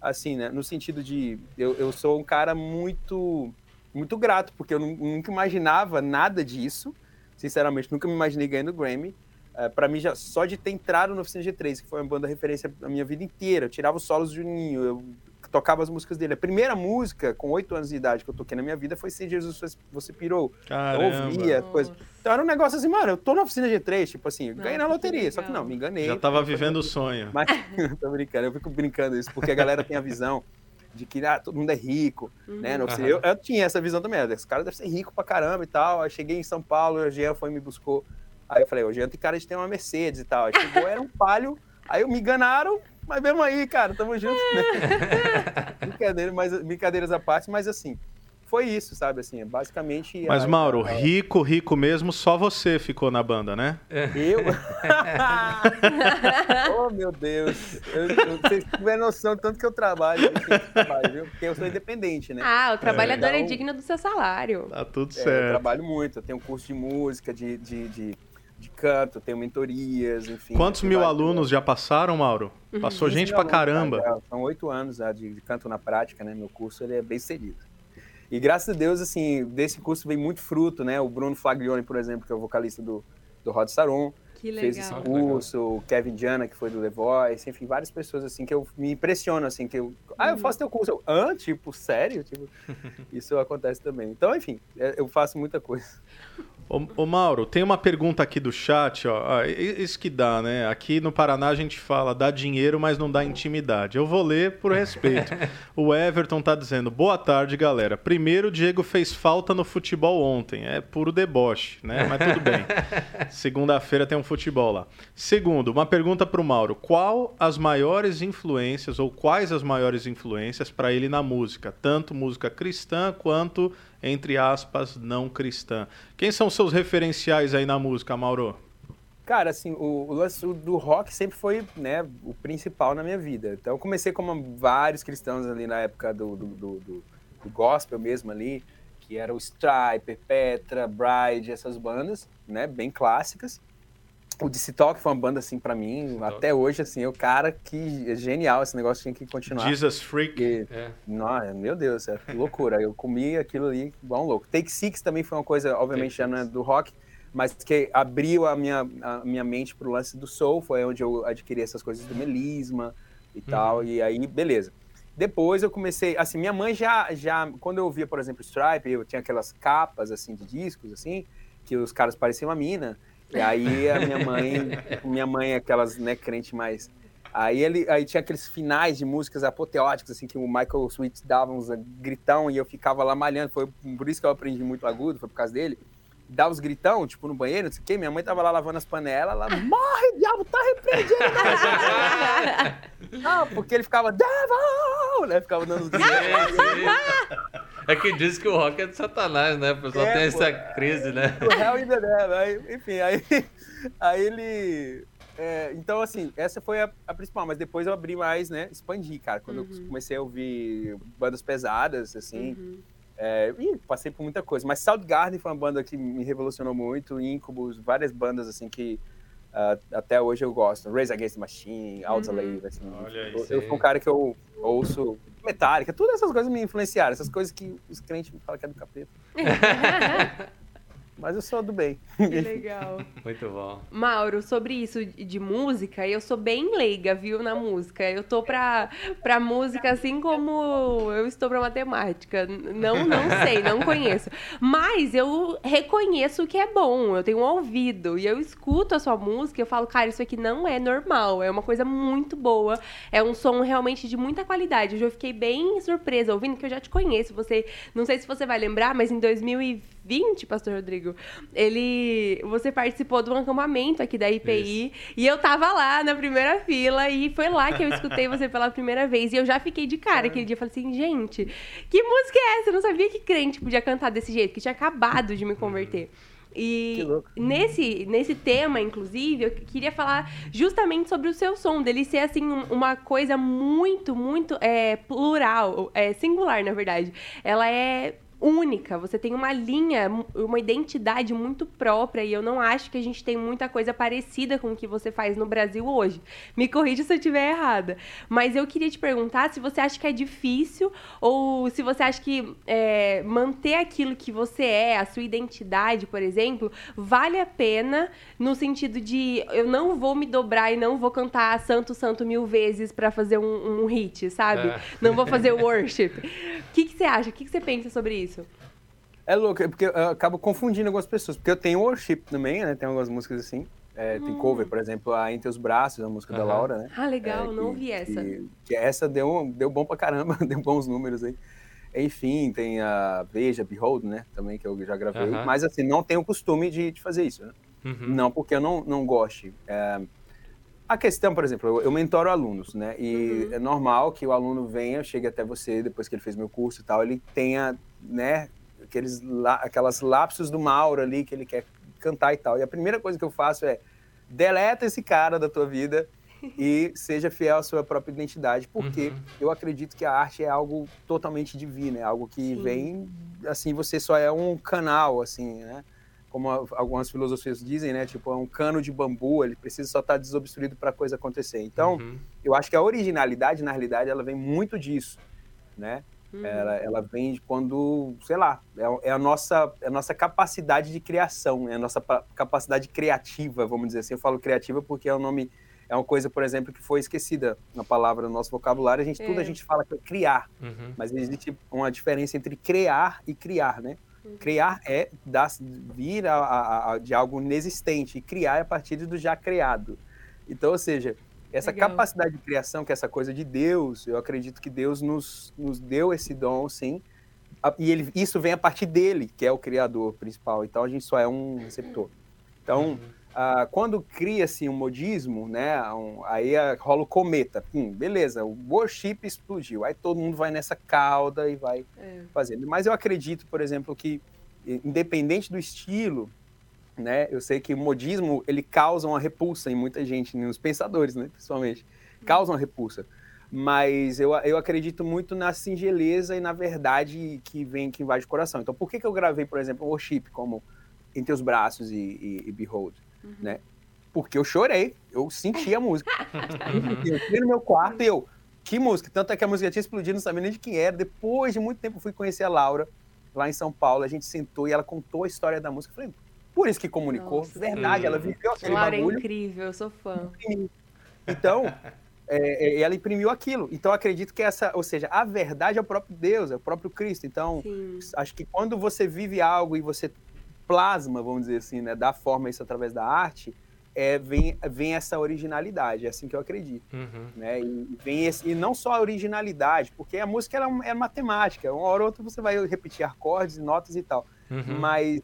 D: assim, né, no sentido de. Eu, eu sou um cara muito, muito grato, porque eu nu- nunca imaginava nada disso. Sinceramente, nunca me imaginei ganhando Grammy. É, para mim, já, só de ter entrado no Oficina G3, que foi uma banda referência a minha vida inteira, eu tirava os solos do Juninho, eu tocava as músicas dele. A primeira música, com oito anos de idade, que eu toquei na minha vida foi Se Jesus Você- Pirou. Eu
B: Caramba.
D: ouvia, coisa. Então era um negócio assim, mano, eu tô na oficina G3, tipo assim, eu ganhei na loteria, só que não, me enganei.
B: Já tava vivendo o sonho.
D: Mas, [LAUGHS] tô brincando, eu fico brincando isso, porque a galera tem a visão de que ah, todo mundo é rico, né? na oficina.
C: Aham.
D: Eu, eu tinha essa visão também, esse cara deve ser rico pra caramba e tal. Aí cheguei em São Paulo, o Jean foi e me buscou. Aí eu falei, o Jean tem cara de ter uma Mercedes e tal. Aí chegou, era um palio, aí me enganaram, mas mesmo aí, cara, tamo junto, né? [LAUGHS] Brincadeira, mas, brincadeiras à parte, mas assim, foi isso, sabe? Assim, basicamente.
B: Mas,
D: a-
B: Mauro, rico, rico mesmo, só você ficou na banda, né?
D: Eu? [LAUGHS] oh, meu Deus. Eu, eu, vocês tiverem noção tanto que eu trabalho? Porque eu sou independente, né?
A: Ah, o trabalhador é,
D: Então-
A: digno do seu salário.
B: Tá tudo
D: É, eu
B: certo.
D: trabalho muito. Eu tenho curso de música, de, de, de, de canto, tenho mentorias, enfim.
B: Quantos mil alunos já passaram, Mauro? Passou
D: 15
B: gente pra
D: alunos,
B: caramba.
D: cara, já São oito anos já de, de canto na prática, né? Meu curso ele é bem seguido. E graças a Deus, assim, desse curso vem muito fruto, né? O Bruno Flaglione, por exemplo, que é o vocalista do, do Rod Saron,
A: Que
D: fez esse
A: legal.
D: curso, o Kevin Diana, que foi do The Voice, enfim, várias pessoas assim que eu me impressiono, assim, que eu. Ah, eu faço teu curso. Eu, Hã? Tipo, sério? Tipo, [LAUGHS] isso acontece também. Então, enfim, é- eu faço muita coisa.
B: Ô, ô, Mauro, tem uma pergunta aqui do chat, ó. Ah, Isso que dá, né? Aqui no Paraná a gente fala dá dinheiro, mas não dá intimidade. Eu vou ler por respeito. [LAUGHS] o Everton tá dizendo: boa tarde, galera. Primeiro, o Diego fez falta no futebol ontem. É puro deboche, né? Mas tudo bem. [LAUGHS] Segunda-feira tem um futebol lá. Segundo, uma pergunta pro Mauro: qual as maiores influências ou quais as maiores influências para ele na música? Tanto música cristã quanto entre aspas, não cristã. Quem são seus referenciais aí na música, Mauro?
D: Cara, assim, o, o lance do rock sempre foi, né, o principal na minha vida. Então, eu comecei como vários cristãos ali na época do, do, do, do- do gospel mesmo ali, que era o Striper, Petra, Bride, essas bandas, né, bem clássicas. O DC Talk foi uma banda, assim, pra mim,
C: Talk.
D: até hoje, assim, o cara que é genial, esse negócio tinha que continuar.
B: Jesus Freak.
D: Porque,
C: É.
D: nossa, meu Deus, é loucura. Eu comi aquilo ali igual um louco. Take Six também foi uma coisa, obviamente,
C: Take
D: já não é do rock, mas que abriu a minha, a minha mente pro lance do soul. Foi onde eu adquiri essas coisas do melisma e tal. E aí, beleza. Depois eu comecei, assim, minha mãe já, já quando eu ouvia, por exemplo, Stripe, eu tinha aquelas capas, assim, de discos, assim, que os caras pareciam uma mina. E aí a minha mãe, minha mãe, é aquelas, né, crente mais Aí ele aí tinha aqueles finais de músicas apoteóticas, assim, que o Michael Sweet dava uns gritão e eu ficava lá malhando. Foi por isso que eu aprendi muito agudo, foi por causa dele. Dá os gritão, tipo, no banheiro, não sei o quê. Minha mãe tava lá lavando as panelas, ela, morre, diabo, tá repreendido. [LAUGHS] não, porque ele ficava, devil, né? Ficava dando os gritos.
C: É que diz que o rock é de satanás, né? O pessoal
D: É,
C: tem
D: pô,
C: essa crise, né?
D: O Hell in the Devil. Aí, enfim, aí, [LAUGHS] aí ele. é, então, assim, essa foi a, a principal, mas depois eu abri mais, né? Expandi, cara. Quando eu comecei a ouvir bandas pesadas, assim.
A: Uhum.
D: é, ih, passei por muita coisa. Mas Soundgarden foi uma banda que me revolucionou muito. Incubus, várias bandas, assim, que ah, até hoje eu gosto. Raise Against the Machine, Audioslave, assim.
B: Olha
D: eu, sou um cara que eu ouço Metallica, todas essas coisas me influenciaram. Essas coisas que os crentes me falam que é do capeta. [LAUGHS] [LAUGHS] Mas eu sou do bem. [LAUGHS]
A: que legal.
C: Muito bom.
A: Mauro, sobre isso de música, eu sou bem leiga, viu, na música. Eu tô pra, pra música assim como eu estou pra matemática. Não, não sei, não conheço. Mas eu reconheço o que é bom, eu tenho um ouvido e eu escuto a sua música e eu falo, cara, isso aqui não é normal, é uma coisa muito boa, é um som realmente de muita qualidade. Hoje eu fiquei bem surpresa ouvindo, que eu já te conheço. Você, não sei se você vai lembrar, mas em 2020, Pastor Rodrigo, ele, você participou de um acampamento aqui da IPI e eu tava lá na primeira fila e foi lá que eu escutei você pela primeira vez e eu já fiquei de cara aquele dia. Eu falei assim, gente, que música é essa? Eu não sabia que crente podia cantar desse jeito, que tinha acabado de me converter. E nesse, nesse tema, inclusive, eu queria falar justamente sobre o seu som, dele ser assim uma coisa muito, muito é, plural, é, singular, na verdade. Ela é única, você tem uma linha, uma identidade muito própria e eu não acho que a gente tem muita coisa parecida com o que você faz no Brasil hoje. Me corrija se eu estiver errada. Mas eu queria te perguntar se você acha que é difícil ou se você acha que é, manter aquilo que você é, a sua identidade, por exemplo, vale a pena no sentido de eu não vou me dobrar e não vou cantar Santo Santo mil vezes para fazer um, um, hit, sabe? É. Não vou fazer worship. O [LAUGHS] que, que você acha? O que, que você pensa sobre isso? Isso.
D: É louco, é porque eu acabo confundindo algumas pessoas. Porque eu tenho worship também, né? Tem algumas músicas assim. É, hum. Tem cover, por exemplo, a Entre os Braços, a música uhum. da Laura, né?
A: Ah, legal, é, não ouvi essa.
D: Que, que, essa deu, deu bom pra caramba, [LAUGHS] deu bons números aí. Enfim, tem a Veja, Behold, né? Também, que eu já gravei. Uhum. Mas, assim, não tenho o costume de, de fazer isso, né? Uhum. Não porque eu não, não goste. É... A questão, por exemplo, eu, eu mentoro alunos, né? E uhum. é normal que o aluno venha, chegue até você, depois que ele fez meu curso e tal, ele tenha, né, aqueles, aquelas lapsos do Mauro ali que ele quer cantar e tal. E a primeira coisa que eu faço é deleta esse cara da tua vida e [LAUGHS] seja fiel à sua própria identidade, porque uhum. eu acredito que a arte é algo totalmente divino, é algo que Sim. vem, assim, você só é um canal, assim, né? Como algumas filosofias dizem, né? Tipo, é um cano de bambu, ele precisa só estar desobstruído para a coisa acontecer. Então, uhum. eu acho que a originalidade, na realidade, ela vem muito disso, né? Uhum. Ela, ela vem de quando, sei lá, é, é, a, nossa, é a nossa capacidade de criação, é a nossa capacidade criativa, vamos dizer assim. Eu falo criativa porque é um nome, é uma coisa, por exemplo, que foi esquecida na palavra no nosso vocabulário. A gente, é. Tudo a gente fala que é criar, uhum. mas existe uma diferença entre criar e criar, né? Uhum. Criar é dar, vir a, a, a, de algo inexistente, e criar é a partir do já criado. Então, ou seja, essa Legal. capacidade de criação, que é essa coisa de Deus, eu acredito que Deus nos, nos deu esse dom, sim. E ele, isso vem a partir dele, que é o criador principal. Então a gente só é um receptor. Então, uh, quando cria-se um modismo, né, um, aí uh, rola o cometa. Hum, beleza, o worship explodiu. Aí todo mundo vai nessa cauda e vai é. fazendo. Mas eu acredito, por exemplo, que independente do estilo, né? Eu sei que o modismo ele causa uma repulsa em muita gente, nos pensadores, né? Principalmente, causa uma repulsa. Mas eu, eu acredito muito na singeleza e na verdade que vem que invade o coração. Então, por que, que eu gravei, por exemplo, Worship como Entre os Braços e, e, e Behold, uhum. né? Porque eu chorei, eu senti a música. [LAUGHS] [LAUGHS] eu fui no meu quarto e eu, que música? Tanto é que a música tinha explodido, não sabia nem de quem era. Depois de muito tempo, fui conhecer a Laura lá em São Paulo. A gente sentou e ela contou a história da música. Eu falei, por isso que comunicou. Nossa, Verdade, sim. ela viveu aquele Lara
A: bagulho. é incrível, eu sou fã.
D: Então, é, é, ela imprimiu aquilo. Então, acredito que essa, ou seja, a verdade é o próprio Deus, é o próprio Cristo. Então, sim. acho que quando você vive algo e você plasma, vamos dizer assim, né, dá forma a isso através da arte, é, vem, vem essa originalidade, é assim que eu acredito. Uhum. Né? E, vem esse, e não só a originalidade, porque a música é, é matemática, uma hora ou outra você vai repetir acordes, notas e tal. Uhum. Mas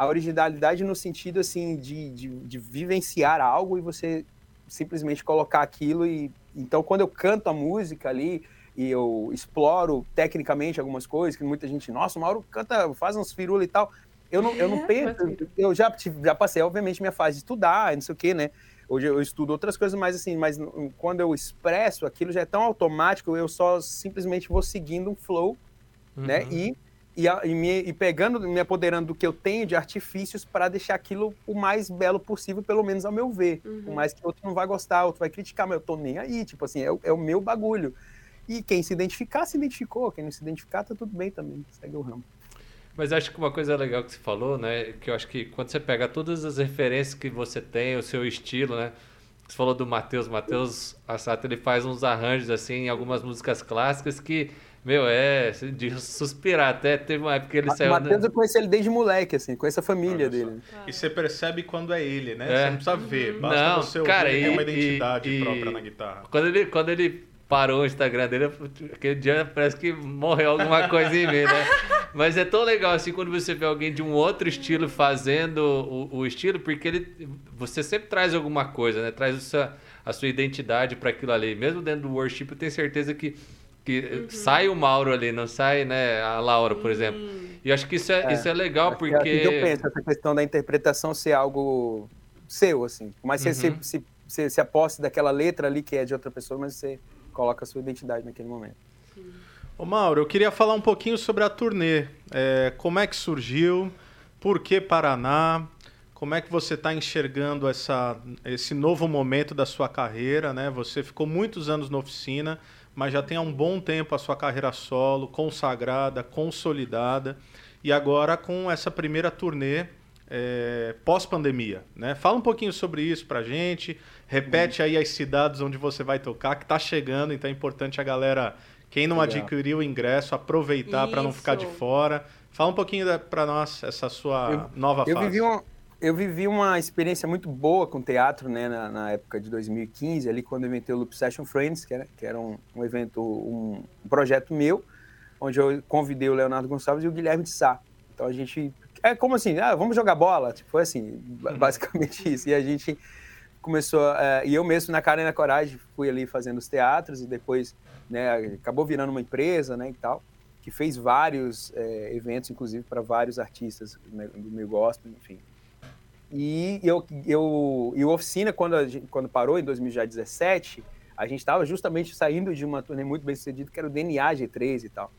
D: a originalidade no sentido assim de, de, de, vivenciar algo e você simplesmente colocar aquilo e então quando eu canto a música ali e eu exploro tecnicamente algumas coisas que muita gente nossa o Mauro canta faz uns firula e tal eu não, eu não é, penso eu já já passei obviamente minha fase de estudar não sei o que né hoje eu estudo outras coisas mas assim mas quando eu expresso aquilo já é tão automático eu só simplesmente vou seguindo um flow né? uhum. né e e, e, me, e pegando, me apoderando do que eu tenho de artifícios para deixar aquilo o mais belo possível, pelo menos ao meu ver. Uhum. Por mais que outro não vai gostar, outro vai criticar, mas eu tô nem aí, tipo assim, é, é o meu bagulho. E quem se identificar, se identificou. Quem não se identificar, tá tudo bem também. Segue o ramo.
C: Mas acho que uma coisa legal que você falou, né? Que eu acho que quando você pega todas as referências que você tem, o seu estilo, né? Você falou do Matheus. Matheus Assato, ele faz uns arranjos, assim, em algumas músicas clássicas que meu, é, de suspirar. Até teve uma época que ele saiu.
D: O Matheus, eu conheci ele desde moleque, assim, conheço a família dele.
B: E você percebe quando é ele, né? É. Você não precisa ver, basta
C: não,
B: você
C: cara,
B: ouvir,
C: e,
B: uma identidade
C: e,
B: própria na guitarra.
C: Quando ele, quando ele parou o Instagram dele, aquele dia parece que morreu alguma coisa em mim, né? [LAUGHS] Mas é tão legal assim quando você vê alguém de um outro estilo fazendo o, o estilo, porque ele, você sempre traz alguma coisa, né? Traz a sua, a sua identidade para aquilo ali. Mesmo dentro do worship, eu tenho certeza que que uhum. sai o Mauro ali, não sai, né, a Laura, por exemplo. E acho que isso é, é isso é legal, porque. É
D: eu penso, essa questão da interpretação ser algo seu, assim. Mas uhum. você se, se, se aposte daquela letra ali que é de outra pessoa, mas você coloca a sua identidade naquele momento.
B: Ô Mauro, eu queria falar um pouquinho sobre a turnê. É, como é que surgiu? Por que Paraná? Como é que você está enxergando essa, esse novo momento da sua carreira? Né? Você ficou muitos anos na oficina, mas já tem há um bom tempo a sua carreira solo, consagrada, consolidada, e agora com essa primeira turnê é, pós-pandemia. Né? Fala um pouquinho sobre isso para gente, repete aí as cidades onde você vai tocar, que está chegando, então é importante a galera, quem não Legal. adquiriu o ingresso, aproveitar para não ficar de fora. Fala um pouquinho para nós essa sua eu, nova
D: eu
B: fase.
D: Vivi uma, eu vivi uma experiência muito boa com teatro, né, na, na, época de 2015, ali quando eu inventei o Loop Session Friends, que era, que era um, um evento, um, projeto meu, onde eu convidei o Leonardo Gonçalves e o Guilherme de Sá. Então a gente, é como assim, ah, vamos jogar bola, tipo, foi assim, uhum. basicamente isso. E a gente começou, é, e eu mesmo na cara e na coragem fui ali fazendo os teatros e depois, né, acabou virando uma empresa, né, e tal, que fez vários é, eventos, inclusive para vários artistas né, do meu gospel, enfim. E eu, eu e o Oficina, quando, gente, quando parou em 2017, a gente estava justamente saindo de uma turnê muito bem sucedida, que era o DNA G3 e tal,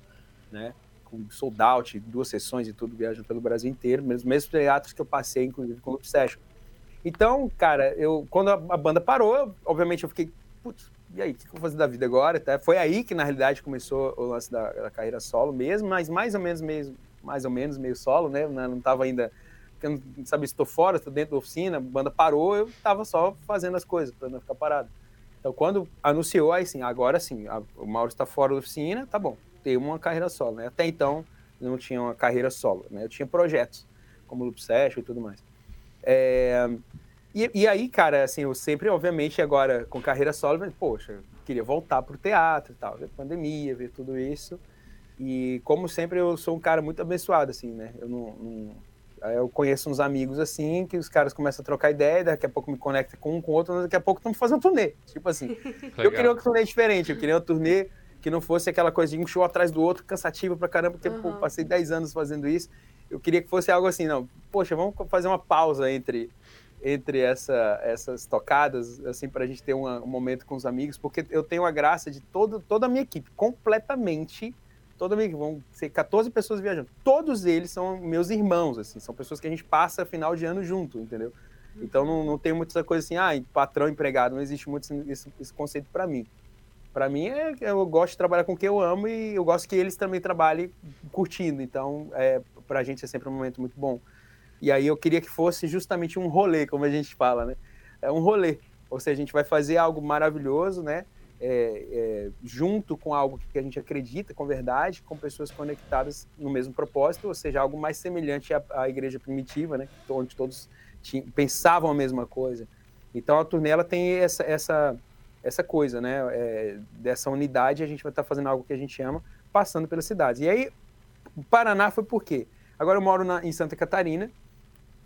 D: né? Com sold out, duas sessões e tudo, viajando pelo Brasil inteiro, mesmo mesmos teatros que eu passei, inclusive, com o Obsession. Então, cara, eu, quando a, a banda parou, obviamente eu fiquei, putz, e aí, o que, eu vou fazer da vida agora? Tá? Foi aí que, na realidade, começou o lance da, da carreira solo mesmo, mas mais ou menos, meio, mais ou menos meio solo, né? Não estava ainda eu não se estou fora, estou dentro da oficina, a banda parou, eu estava só fazendo as coisas para não ficar parado. Então, quando anunciou, aí sim, agora sim, a, o Mauro está fora da oficina, tá bom, tem uma carreira solo, né? Até então, não tinha uma carreira solo, né? Eu tinha projetos, como Loop Session e tudo mais. É, e, e, aí, cara, assim, eu sempre, obviamente, agora com carreira solo, poxa, queria voltar pro teatro e tal, ver pandemia, ver tudo isso. E como sempre, eu sou um cara muito abençoado, assim, né? Eu não, não Aí eu conheço uns amigos assim, que os caras começam a trocar ideia, daqui a pouco me conecta com um com o outro, daqui a pouco estamos fazendo um turnê. Tipo assim. [LAUGHS] eu queria uma turnê diferente, eu queria uma turnê que não fosse aquela coisa de um show atrás do outro, cansativo pra caramba, porque uhum. pô, passei 10 anos fazendo isso. Eu queria que fosse algo assim, não, poxa, vamos fazer uma pausa entre entre essa, essas tocadas, assim, para a gente ter uma, um momento com os amigos, porque eu tenho a graça de todo, toda a minha equipe completamente toda vez vão ser 14 pessoas viajando. Todos eles são meus irmãos, assim, são pessoas que a gente passa final de ano junto, entendeu? Então não, não tem muita coisa assim, ah, patrão, empregado, não existe muito esse, esse conceito para mim. Para mim, é, eu gosto de trabalhar com quem eu amo e eu gosto que eles também trabalhem curtindo. Então, é, para a gente é sempre um momento muito bom. E aí eu queria que fosse justamente um rolê, como a gente fala, né? É um rolê. Ou seja, a gente vai fazer algo maravilhoso, né? É, é, junto com algo que a gente acredita com verdade, com pessoas conectadas no mesmo propósito, ou seja, algo mais semelhante à, à igreja primitiva, né? onde todos tinham, pensavam a mesma coisa. Então a turnê ela tem essa, essa, essa coisa, né? É, dessa unidade, a gente vai estar fazendo algo que a gente ama, passando pelas cidades. E aí, o Paraná foi por quê? Agora eu moro na, em Santa Catarina,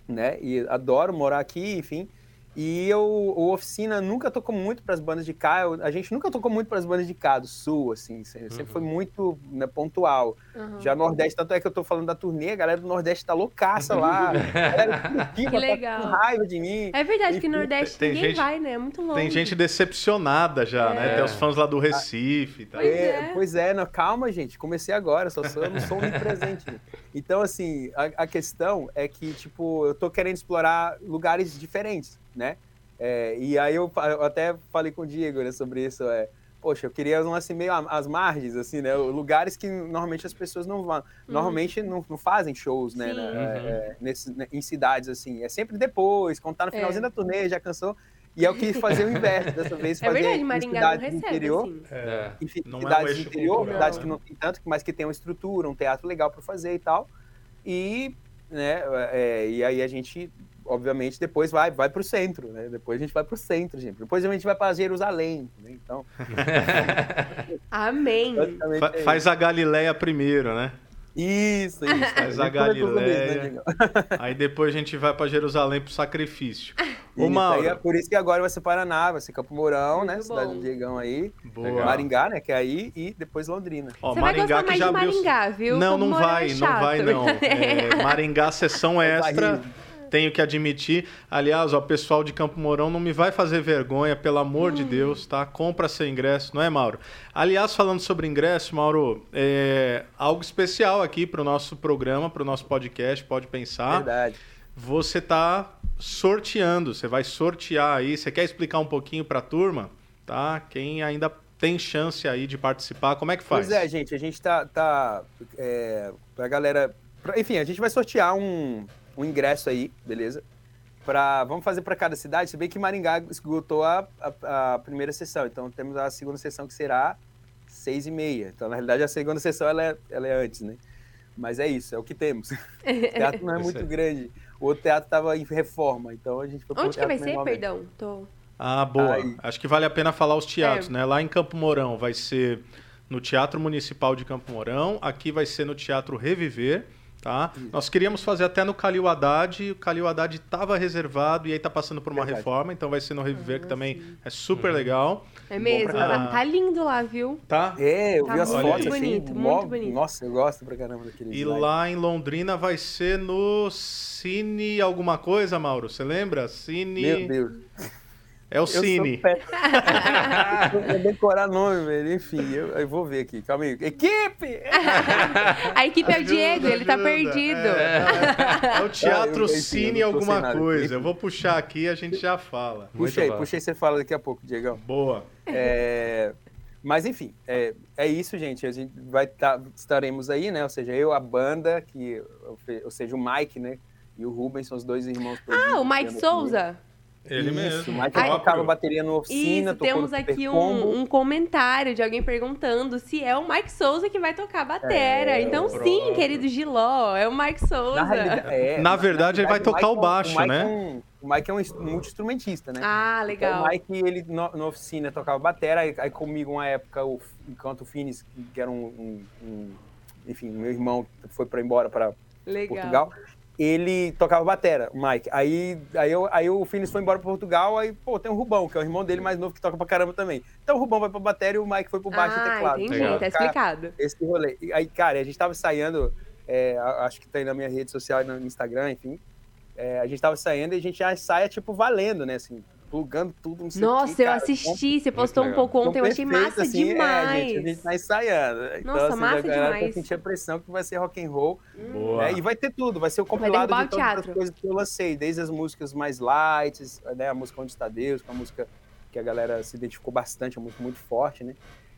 D: né? E adoro morar aqui, enfim. E eu, o Oficina nunca tocou muito para as bandas de cá. Eu, a gente nunca tocou muito para as bandas de cá, do Sul, assim. Sempre uhum. foi muito né, pontual. Uhum. Já Nordeste, tanto é que eu tô falando da turnê, a galera do Nordeste tá loucaça lá. [LAUGHS] galera
A: que legal.
D: Tá com raiva de mim.
A: É verdade que Nordeste tem, ninguém gente, vai, né? É muito longe.
B: Tem gente decepcionada já, né? é. né? Tem os fãs lá do Recife e tal.
D: Pois é, é. Pois é não, calma, gente. Comecei agora, só sou, eu não sou onipresente. então, assim, a, a questão é que, tipo, eu tô querendo explorar lugares diferentes né? É, e aí eu, eu, até falei com o Diego né, sobre isso. É, poxa, eu queria um assim meio às margens, assim, né? Lugares que normalmente as pessoas não vão, uhum. normalmente não, não, fazem shows, né? né uhum. é, nesse, né, em cidades assim. É sempre depois, quando tá no finalzinho é. da turnê, já cansou. E eu quis fazer o inverso dessa vez, [LAUGHS] é fazer
A: verdade, Maringá não recebe,
D: interior, assim. é, enfim, cidades é um do interior, cidades que não tem tanto, mas que tem uma estrutura, um teatro legal para fazer e tal. E, né, é, e aí a gente obviamente, depois vai, vai para o centro, né? Depois a gente vai para o centro, gente. Depois a gente vai para Jerusalém, né? Então... [LAUGHS]
A: Amém.
B: Fa é faz a Galileia primeiro, né?
D: Isso, isso.
B: Faz a Galileia. [LAUGHS] Aí depois a gente vai para Jerusalém para o sacrifício. [LAUGHS] Ô,
D: Isso,
B: Mauro.
D: aí é por isso que agora vai ser Paraná, vai ser Campo Mourão, né?
A: Muito
D: Cidade
A: bom.
D: do Diegão aí.
B: Boa.
D: Maringá, né? Que é aí, e depois Londrina.
B: Ó,
A: Você vai gostar
B: que já
A: de
B: abriu-
A: Maringá, viu?
B: Não,
A: Campo
B: não
A: Mourão
B: vai,
A: é
B: não vai não. É, Maringá, sessão extra. Tenho que admitir. Aliás, ó, o pessoal de Campo Mourão não me vai fazer vergonha, pelo amor
A: Hum.
B: de Deus, tá? Compra seu ingresso, não é, Mauro? Aliás, falando sobre ingresso, Mauro, é algo especial aqui para o nosso programa, para o nosso podcast, pode pensar.
D: Verdade.
B: Você tá sorteando, você vai sortear aí. Você quer explicar um pouquinho para a turma, tá? Quem ainda tem chance aí de participar, como é que faz?
D: Pois é, gente, a gente tá. tá é, pra galera. pra- enfim, a gente vai sortear um, um ingresso aí, beleza? Pra, vamos fazer para cada cidade. Se bem que Maringá esgotou a, a, a primeira sessão, então temos a segunda sessão que será seis e meia. Então, na realidade, a segunda sessão ela é, ela é antes, né? Mas é isso, é o que temos. [LAUGHS] O teatro não é
C: Isso
D: muito grande. O outro teatro estava em reforma, então a gente foi
A: Onde que vai ser, perdão? Tô...
B: Ah, boa.
D: Aí.
B: Acho que vale a pena falar os teatros,
A: É.
B: né? Lá em Campo Mourão vai ser no Teatro Municipal de Campo Mourão, aqui vai ser no Teatro Reviver, tá? Nós queríamos fazer até no Calil Haddad, o Calil Haddad estava reservado e aí tá passando por uma
D: Verdade.
B: reforma, então vai ser no Reviver,
A: Ah,
B: que também é super legal,
A: É mesmo,
D: pra
A: tá, lindo lá, viu?
B: tá?
D: É, eu
A: Tá
D: vi as
B: muito
D: fotos
A: bonito,
D: assim.
A: muito bonito.
D: Nossa, eu gosto pra caramba daquele
B: E
D: slide.
B: lá em Londrina vai ser no Cine alguma coisa, Mauro? Você lembra? Cine.
D: Meu Deus.
B: É o
D: Eu
B: Cine.
D: Eu vou decorar nome, velho. Enfim, eu, eu vou ver aqui. Calma aí. Equipe! [LAUGHS]
A: A equipe é o Diego, ele tá
B: Ajuda.
A: perdido.
B: É, é o Teatro
D: eu-
B: Cine alguma coisa. Eu vou puxar aqui e a gente já fala.
D: Puxa aí, puxa aí, você fala daqui a pouco, Diegão.
B: Boa.
D: É, Mas enfim, é, é isso, gente. A gente vai tá, estaremos aí, né? Ou seja, eu, a banda, que, ou seja, o Mike, né? E o Rubens são os dois irmãos.
A: Ah, o Mike Souza.
B: Ele
D: Isso,
B: mesmo.
D: O Mike
B: próprio.
D: tocava bateria no oficina,
A: Isso, temos aqui um, um comentário de alguém perguntando se é o Mike Souza que vai tocar a batera.
D: É,
A: então,
B: o
A: sim,
B: próprio.
A: querido Giló, é o Mike Souza.
D: Na, [LAUGHS] é,
B: Na verdade, ele vai
D: verdade,
B: tocar o
D: Mike é um-
B: baixo,
D: Mike
B: né?
D: é um- o Mike é um ins- multi-instrumentista, né?
A: Ah,
D: Então,
A: legal.
D: o Mike, ele no, na oficina tocava batera, aí, aí comigo uma época, o, enquanto o Finis, que era um, um- um- enfim, meu irmão foi para embora para
A: legal.
D: Portugal, ele tocava batera, o Mike. Aí, aí, eu, aí o Finis foi embora para Portugal, aí, pô, tem o Rubão, que é o irmão dele mais novo, que toca pra caramba também. Então o Rubão vai pra batera e o Mike foi pro baixo e
A: ah,
D: teclado.
A: entendi, tá
D: Cara,
A: explicado.
D: esse rolê. E aí, cara, a gente tava saindo, é, acho que tá aí na minha rede social, no Instagram, enfim. É, a gente tava saindo e a gente já saia, tipo, valendo, né? Assim, plugando tudo, não sei
A: Nossa,
D: quê,
A: eu
D: cara.
A: assisti, você postou um pouco ontem, eu achei massa
D: assim,
A: demais.
D: É, gente, a gente tá ensaiando. Então,
A: Nossa,
D: assim,
A: massa
D: a
A: demais.
D: Tá sentir a pressão que vai ser rock and roll.
B: Boa.
D: né? E vai ter tudo, vai ser o compilado de todas as coisas que eu lancei, desde as músicas mais light, né? A música Onde Está Deus, que é uma música que a galera se identificou bastante, é uma música muito forte, né?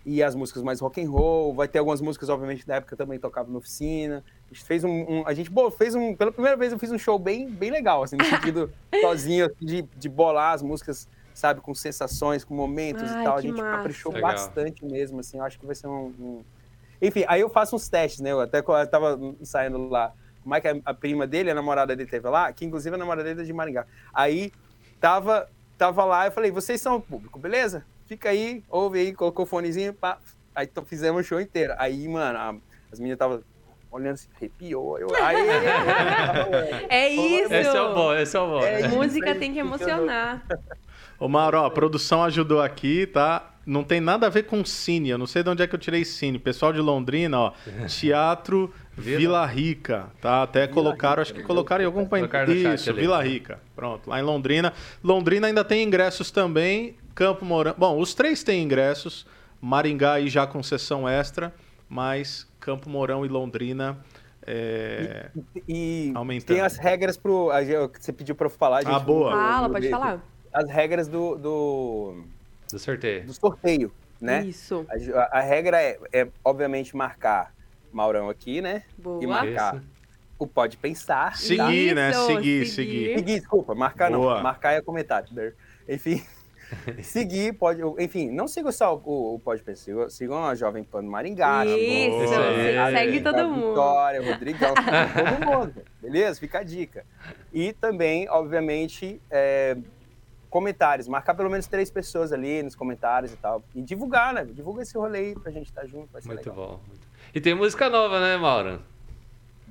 D: E as músicas mais rock and roll, vai ter algumas músicas, obviamente, da época também tocava na oficina. A gente fez um, um- a gente pô, fez um, pela primeira vez eu fiz um show bem, bem legal, assim, no [LAUGHS] sentido sozinho, assim, de, de bolar as músicas, sabe, com sensações, com momentos
A: Ai,
D: e tal. A gente
A: massa.
D: caprichou
C: Legal.
D: bastante mesmo, assim, eu acho que vai ser um, um- Enfim, aí eu faço uns testes, né? Eu até quando eu tava saindo lá, como é que a, a prima dele, a namorada dele teve lá, que inclusive a namorada dele é de Maringá. Aí tava, tava lá, eu falei, vocês são o público, beleza? Fica aí, ouve aí, colocou o fonezinho, pá. Aí fizemos o show inteiro. Aí, mano, a- as meninas estavam olhando assim, arrepiou. Eu, aí,
A: É isso!
C: Esse é o bom, esse é o bom.
D: É.
A: Música tem que emocionar.
B: Ô, Mauro, ó, a produção ajudou aqui, tá? Não tem nada a ver com Cine. Eu não sei de onde é que eu tirei Cine. Pessoal de Londrina, ó. [LAUGHS] Teatro
C: Vila.
B: Vila Rica, tá? Até colocaram, acho que colocaram em algum
C: chat
B: Isso. Vila Rica. Pronto, lá em Londrina. Londrina ainda tem ingressos também. Campo Mourão. Bom, os três têm ingressos. Maringá aí já com sessão extra, mas Campo Mourão e Londrina. É...
D: E
B: Aumentando.
D: tem as regras pro. a gente- que você pediu pra eu falar, gente.
B: Ah, boa.
A: Fala, pode falar.
D: As regras do, do,
C: Do sorteio.
D: do sorteio, né?
A: Isso.
D: A, a regra é, é, obviamente, marcar Maurão aqui, né?
A: Boa.
D: E marcar
C: Isso.
D: o Pode Pensar. tá?
B: Seguir, né?
A: Isso,
B: Seguir,
A: seguir.
B: seguir.
D: Seguir, desculpa, marcar
B: Boa.
D: não. Marcar é comentário. né? Enfim, [LAUGHS] seguir, pode. Enfim, não siga só o, o Pode Pensar, sigam- sigam a Jovem Pan do Maringá.
A: Isso,
C: aí.
A: se- segue todo
D: a
A: mundo.
D: Vitória, Rodrigão, todo mundo, beleza? Fica a dica. E também, obviamente, é, comentários, marcar pelo menos três pessoas ali nos comentários e tal. E divulgar, né? Divulga esse rolê aí pra gente estar junto, vai ser
C: Muito
D: legal.
C: bom. E tem música nova, né, Mauro?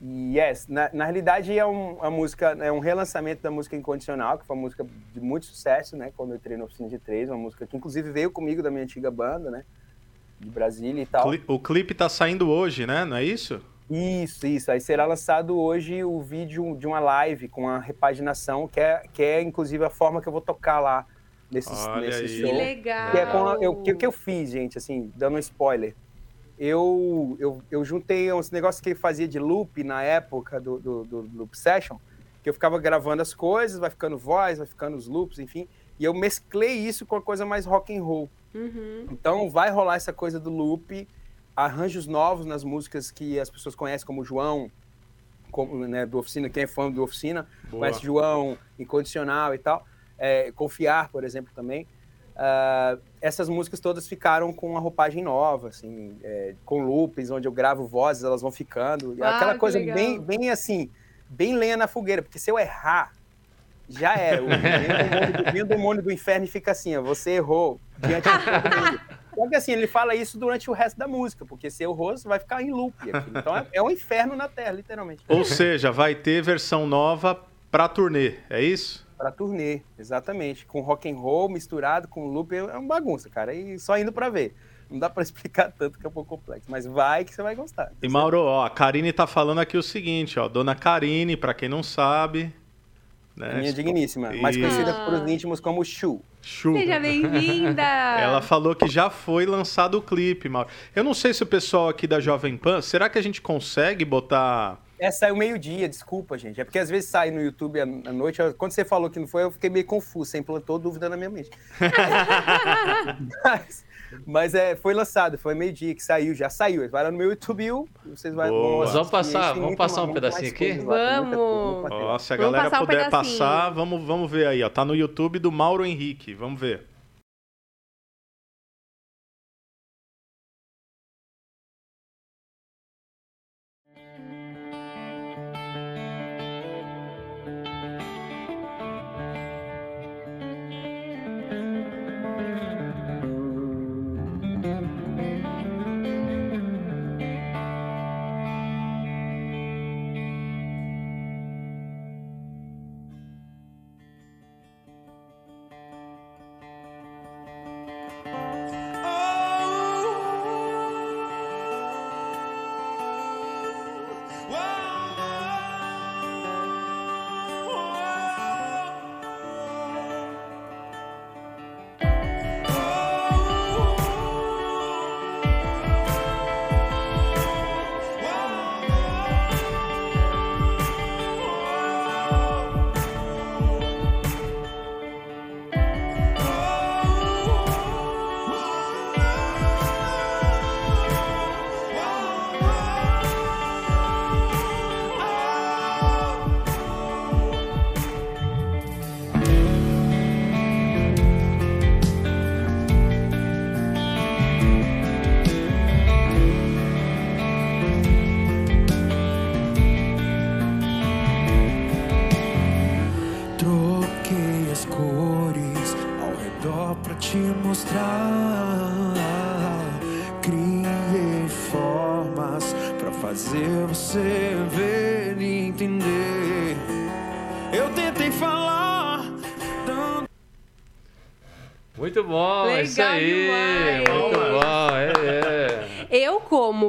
D: Yes, na, na realidade é um, uma música, é um relançamento da música Incondicional, que foi uma música de muito sucesso, né? Quando eu entrei na Oficina de Três, uma música que inclusive veio comigo da minha antiga banda, né? De Brasília e tal.
B: O clipe tá saindo hoje, né? Não é isso?
D: Isso, isso. Aí será lançado hoje o vídeo de uma live com a repaginação, que é, que é inclusive a forma que eu vou tocar lá nesse, nesse
B: aí.
D: show.
A: Que legal.
D: Que é com a- eu- o que, que eu fiz, gente, assim, dando um spoiler. Eu, eu, eu juntei uns negócios que eu fazia de loop na época do, do, do Loop Session, que eu ficava gravando as coisas, vai ficando voz, vai ficando os loops, enfim, e eu mesclei isso com a coisa mais rock and roll.
A: Uhum.
D: Então vai rolar essa coisa do loop, arranjos novos nas músicas que as pessoas conhecem como João, como, né, do Oficina, quem é fã do Oficina,
B: Boa.
D: conhece João, Incondicional e tal. É, Confiar, por exemplo, também. Ah, essas músicas todas ficaram com uma roupagem nova, assim, é, com loops, onde eu gravo vozes, elas vão ficando. E
A: Ah,
D: aquela
A: que
D: coisa
A: legal.
D: bem, bem assim, bem lenha na fogueira, porque se eu errar, já era. O demônio do- vem o demônio do inferno e fica assim, ó, você errou diante de todo mundo. Só que assim, ele fala isso durante o resto da música, porque se errou, você vai ficar em loop. aquilo. Então é, é um inferno na Terra, literalmente.
B: Ou seja, vai ter versão nova pra turnê, é isso?
D: Pra turnê, exatamente. Com rock and roll misturado com loop, é uma bagunça, cara. E só indo pra ver. Não dá pra [LAUGHS] explicar tanto que é um pouco complexo, mas vai que você vai gostar.
B: E Mauro, ó, a Karine tá falando aqui o seguinte, ó, Dona Karine, pra quem não sabe, né?
D: Minha digníssima, mais
B: Isso.
D: conhecida
A: Ah.
D: por os íntimos como Shu.
B: Chu.
A: Seja bem-vinda! [LAUGHS]
B: Ela falou que já foi lançado o clipe, Mauro. Eu não sei se o pessoal aqui da Jovem Pan, será que a gente consegue botar
D: É, saiu meio-dia, desculpa, gente. É porque às vezes sai no YouTube à noite. Quando você falou que não foi, eu fiquei meio confuso, você implantou dúvida na minha mente. [LAUGHS] mas mas é, foi lançado, foi meio-dia que saiu, já saiu. Vai lá no meu YouTube, e vocês
B: Boa.
D: vão
B: Mas
C: vamos passar- vamos passar um pedacinho aqui?
A: Vamos.
B: Ó, se a galera puder passar, vamos, vamos ver aí, ó. Tá no YouTube do Mauro Henrique. Vamos ver.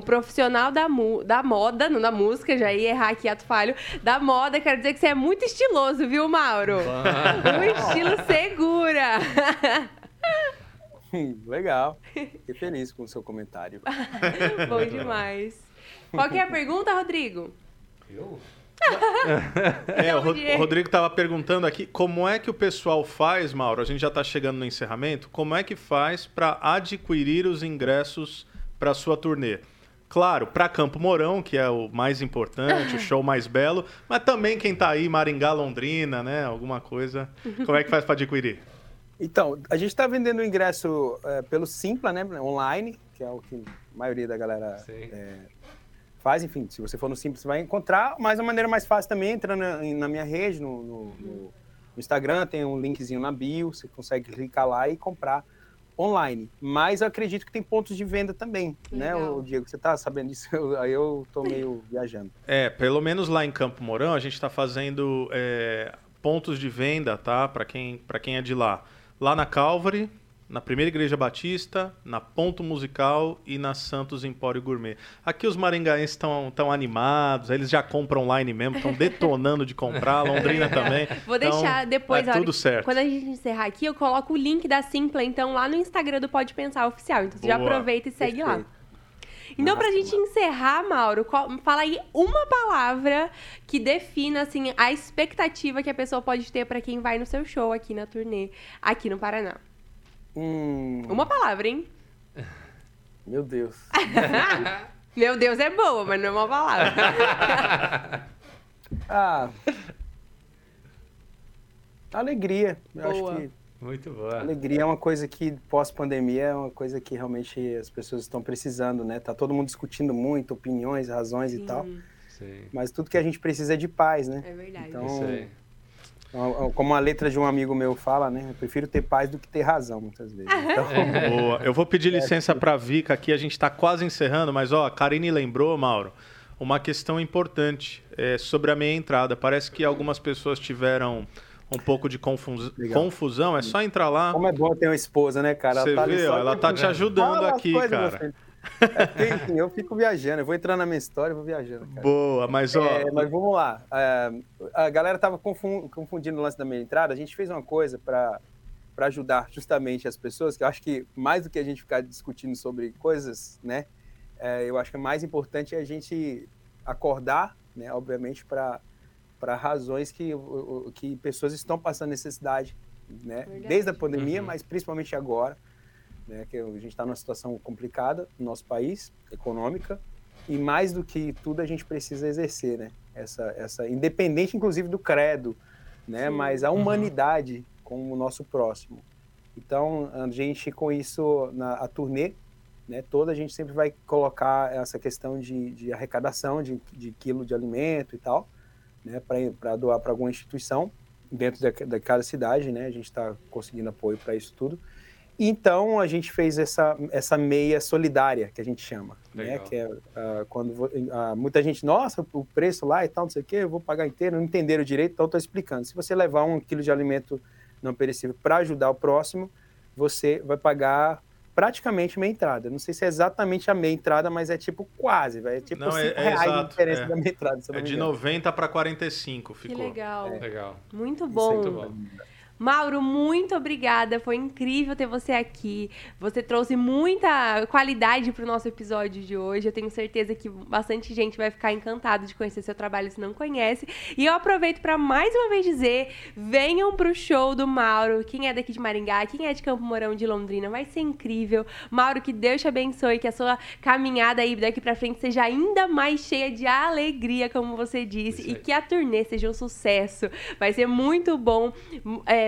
A: Profissional da, mu da moda, não da música, já ia errar aqui, ato falho, da moda, quero dizer que você é muito estiloso, viu, Mauro? Um estilo segura. [LAUGHS]
D: Hum, Legal. Fiquei feliz com o seu comentário. [LAUGHS]
A: Bom demais. Qual que é a pergunta, Rodrigo? Onde [LAUGHS] é?
B: o Rodrigo tava perguntando aqui como é que o pessoal faz, Mauro. A gente já tá chegando no encerramento. Como é que faz para adquirir os ingressos para sua turnê? Claro, para Campo Mourão, que é o mais importante, o show mais belo, mas também quem tá aí, Maringá, Londrina, né? Alguma coisa. Como é que faz para adquirir?
D: Então, a gente está vendendo o ingresso é, pelo Simpla, né? Online, que é o que a maioria da galera é, faz. Enfim, se você for no Simpla, você vai encontrar. Mas a maneira mais fácil também, entra na, na minha rede, no, no- no- no Instagram, tem um linkzinho na bio, você consegue clicar lá e comprar online. Mas eu acredito que tem pontos de venda também, né,
A: Legal.
D: o Diego? Você tá sabendo disso? Eu- Aí eu tô meio viajando.
B: É, pelo menos lá em Campo Mourão, a gente está fazendo é, pontos de venda, tá? Para quem, pra quem é de lá. Lá na Calvary, na Primeira Igreja Batista, na Ponto Musical e na Santos Empório Gourmet. Aqui os maringaenses estão tão animados, eles já compram online mesmo, estão detonando de comprar, Londrina também. [LAUGHS]
A: Vou
B: Então,
A: deixar depois,
B: é
A: a
B: tudo
A: que-
B: certo.
A: quando a gente encerrar aqui, eu coloco o link da Simpla, então, lá no Instagram do Pode Pensar Oficial. Então, você já aproveita e segue lá.
D: Perfeito.
A: Então, pra
D: Massa,
A: gente encerrar, Mauro, qual- fala aí uma palavra que defina, assim, a expectativa que a pessoa pode ter pra quem vai no seu show aqui na turnê, aqui no Paraná.
D: Hum,
A: Uma palavra, hein? [LAUGHS]
D: meu Deus. [LAUGHS]
A: Meu Deus, é boa, mas não é uma palavra. [LAUGHS]
D: Ah. Alegria. Eu
A: Boa.
D: acho que
C: Muito boa.
D: alegria é uma coisa que pós-pandemia é uma coisa que realmente as pessoas estão precisando, né? Tá todo mundo discutindo muito, opiniões, razões e tal.
A: Sim,
C: Sim.
D: Mas tudo que a gente precisa é de paz, né?
A: é verdade.
D: Então,
C: Isso aí.
D: Como a letra de um amigo meu fala, né? Eu prefiro ter paz do que ter razão, muitas vezes. Então, [LAUGHS]
B: Boa. Eu vou pedir licença para a Vika aqui, a gente está quase encerrando, mas ó, a Karine lembrou, Mauro, uma questão importante é, sobre a meia entrada. Parece que algumas pessoas tiveram um pouco de confus- confusão. É só entrar lá.
D: como é bom ter uma esposa, né, cara?
B: Você
D: Ela tá ali
B: vê,
D: só
B: ó, ela tá te ajudando aqui, cara.
D: filho. É, porque, eu fico viajando, eu vou entrando na minha história, eu vou viajando, cara.
B: Boa, mas ó,
D: É, mas vamos lá. É, a galera tava confun- confundindo o lance da meia entrada. A gente fez uma coisa para ajudar justamente as pessoas, que eu acho que mais do que a gente ficar discutindo sobre coisas, né? é, eu acho que é mais importante a gente acordar, né? Obviamente, para razões que, que pessoas estão passando necessidade, né?
A: Verdade.
D: Desde a pandemia,
C: Uhum.
D: mas principalmente agora, né? Que a gente está numa situação complicada no nosso país, econômica, e mais do que tudo a gente precisa exercer, né? Essa, essa independente inclusive do credo, né?
A: Sim.
D: Mas a
C: Uhum.
D: humanidade com o nosso próximo. Então a gente com isso na a turnê, né? Toda a gente sempre vai colocar essa questão de, de arrecadação de, de quilo de alimento e tal, né? Para doar para alguma instituição dentro da, da cada cidade, né? A gente está conseguindo apoio para isso tudo. Então a gente fez essa, essa meia solidária que a gente chama, né?
C: Legal.
D: Que é ah, quando ah, muita gente, nossa, o preço lá e tal, não sei o quê, eu vou pagar inteiro, não entenderam direito, então estou explicando. Se você levar um quilo de alimento não perecível para ajudar o próximo, você vai pagar praticamente meia entrada. Não sei se é exatamente a meia entrada, mas é tipo quase, vai. É tipo
B: Não, é-
D: 5
B: é
D: reais de
B: exato,
D: diferença
B: é.
D: da meia entrada.
B: É
D: me
B: de
D: engano.
B: 90 para 45
A: Que
B: ficou.
A: legal.
C: Legal.
A: Muito
D: Isso
A: bom.
C: Muito bom.
A: Mauro, muito obrigada. Foi incrível ter você aqui. Você trouxe muita qualidade para o nosso episódio de hoje. Eu tenho certeza que bastante gente vai ficar encantada de conhecer seu trabalho se não conhece. E eu aproveito para mais uma vez dizer: venham pro show do Mauro. Quem é daqui de Maringá, quem é de Campo Mourão, de Londrina, vai ser incrível. Mauro, que Deus te abençoe, que a sua caminhada aí daqui para frente seja ainda mais cheia de alegria, como você disse, e que a turnê seja um sucesso. Vai ser muito bom. É,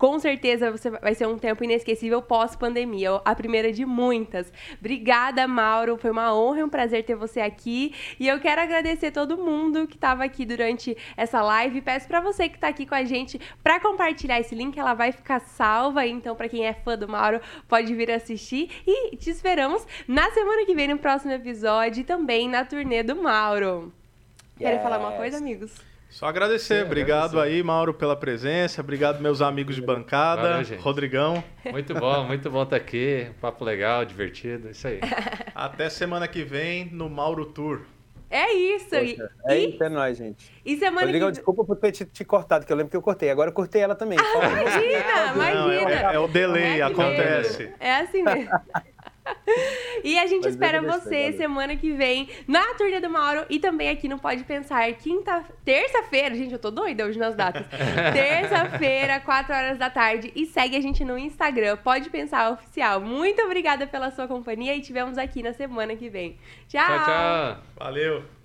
A: com certeza você vai ser um tempo inesquecível pós-pandemia, a primeira de muitas. Obrigada, Mauro. Foi uma honra e um prazer ter você aqui. E eu quero agradecer todo mundo que estava aqui durante essa live. Peço para você que está aqui com a gente para compartilhar esse link, ela vai ficar salva. Então, para quem é fã do Mauro, pode vir assistir. E te esperamos na semana que vem, no próximo episódio, e também na turnê do Mauro. Querem falar uma
D: Yes.
A: coisa, amigos?
B: Só agradecer.
C: Sim,
B: obrigado
C: agradecer.
B: aí, Mauro, pela presença. Obrigado, meus amigos de bancada.
C: Valeu, gente.
B: Rodrigão.
C: Muito bom, muito bom estar aqui. Um papo legal, divertido. Isso aí. [LAUGHS]
B: Até semana que vem no Mauro Tour.
A: É isso. E,
D: Poxa, É
A: e,
D: isso, é nóis, gente.
A: e semana
D: Rodrigão,
A: que
D: desculpa por ter te, te cortado, que eu lembro que eu cortei. Agora eu cortei ela também. Fala.
A: Imagina,
B: Não,
A: imagina.
B: é, é o delay,
A: É assim
B: acontece.
A: mesmo. É assim mesmo. [LAUGHS] [LAUGHS] E a gente
D: Mas
A: espera
D: eu deixei,
A: você semana que vem na turnê do Mauro e também aqui no Pode Pensar, quinta, terça-feira, gente, eu tô doida hoje nas datas. [LAUGHS] Terça-feira, 4 horas da tarde e segue a gente no Instagram, Pode Pensar Oficial. Muito obrigada pela sua companhia e te vemos aqui na semana que vem.
C: Tchau, tchau.
B: Valeu.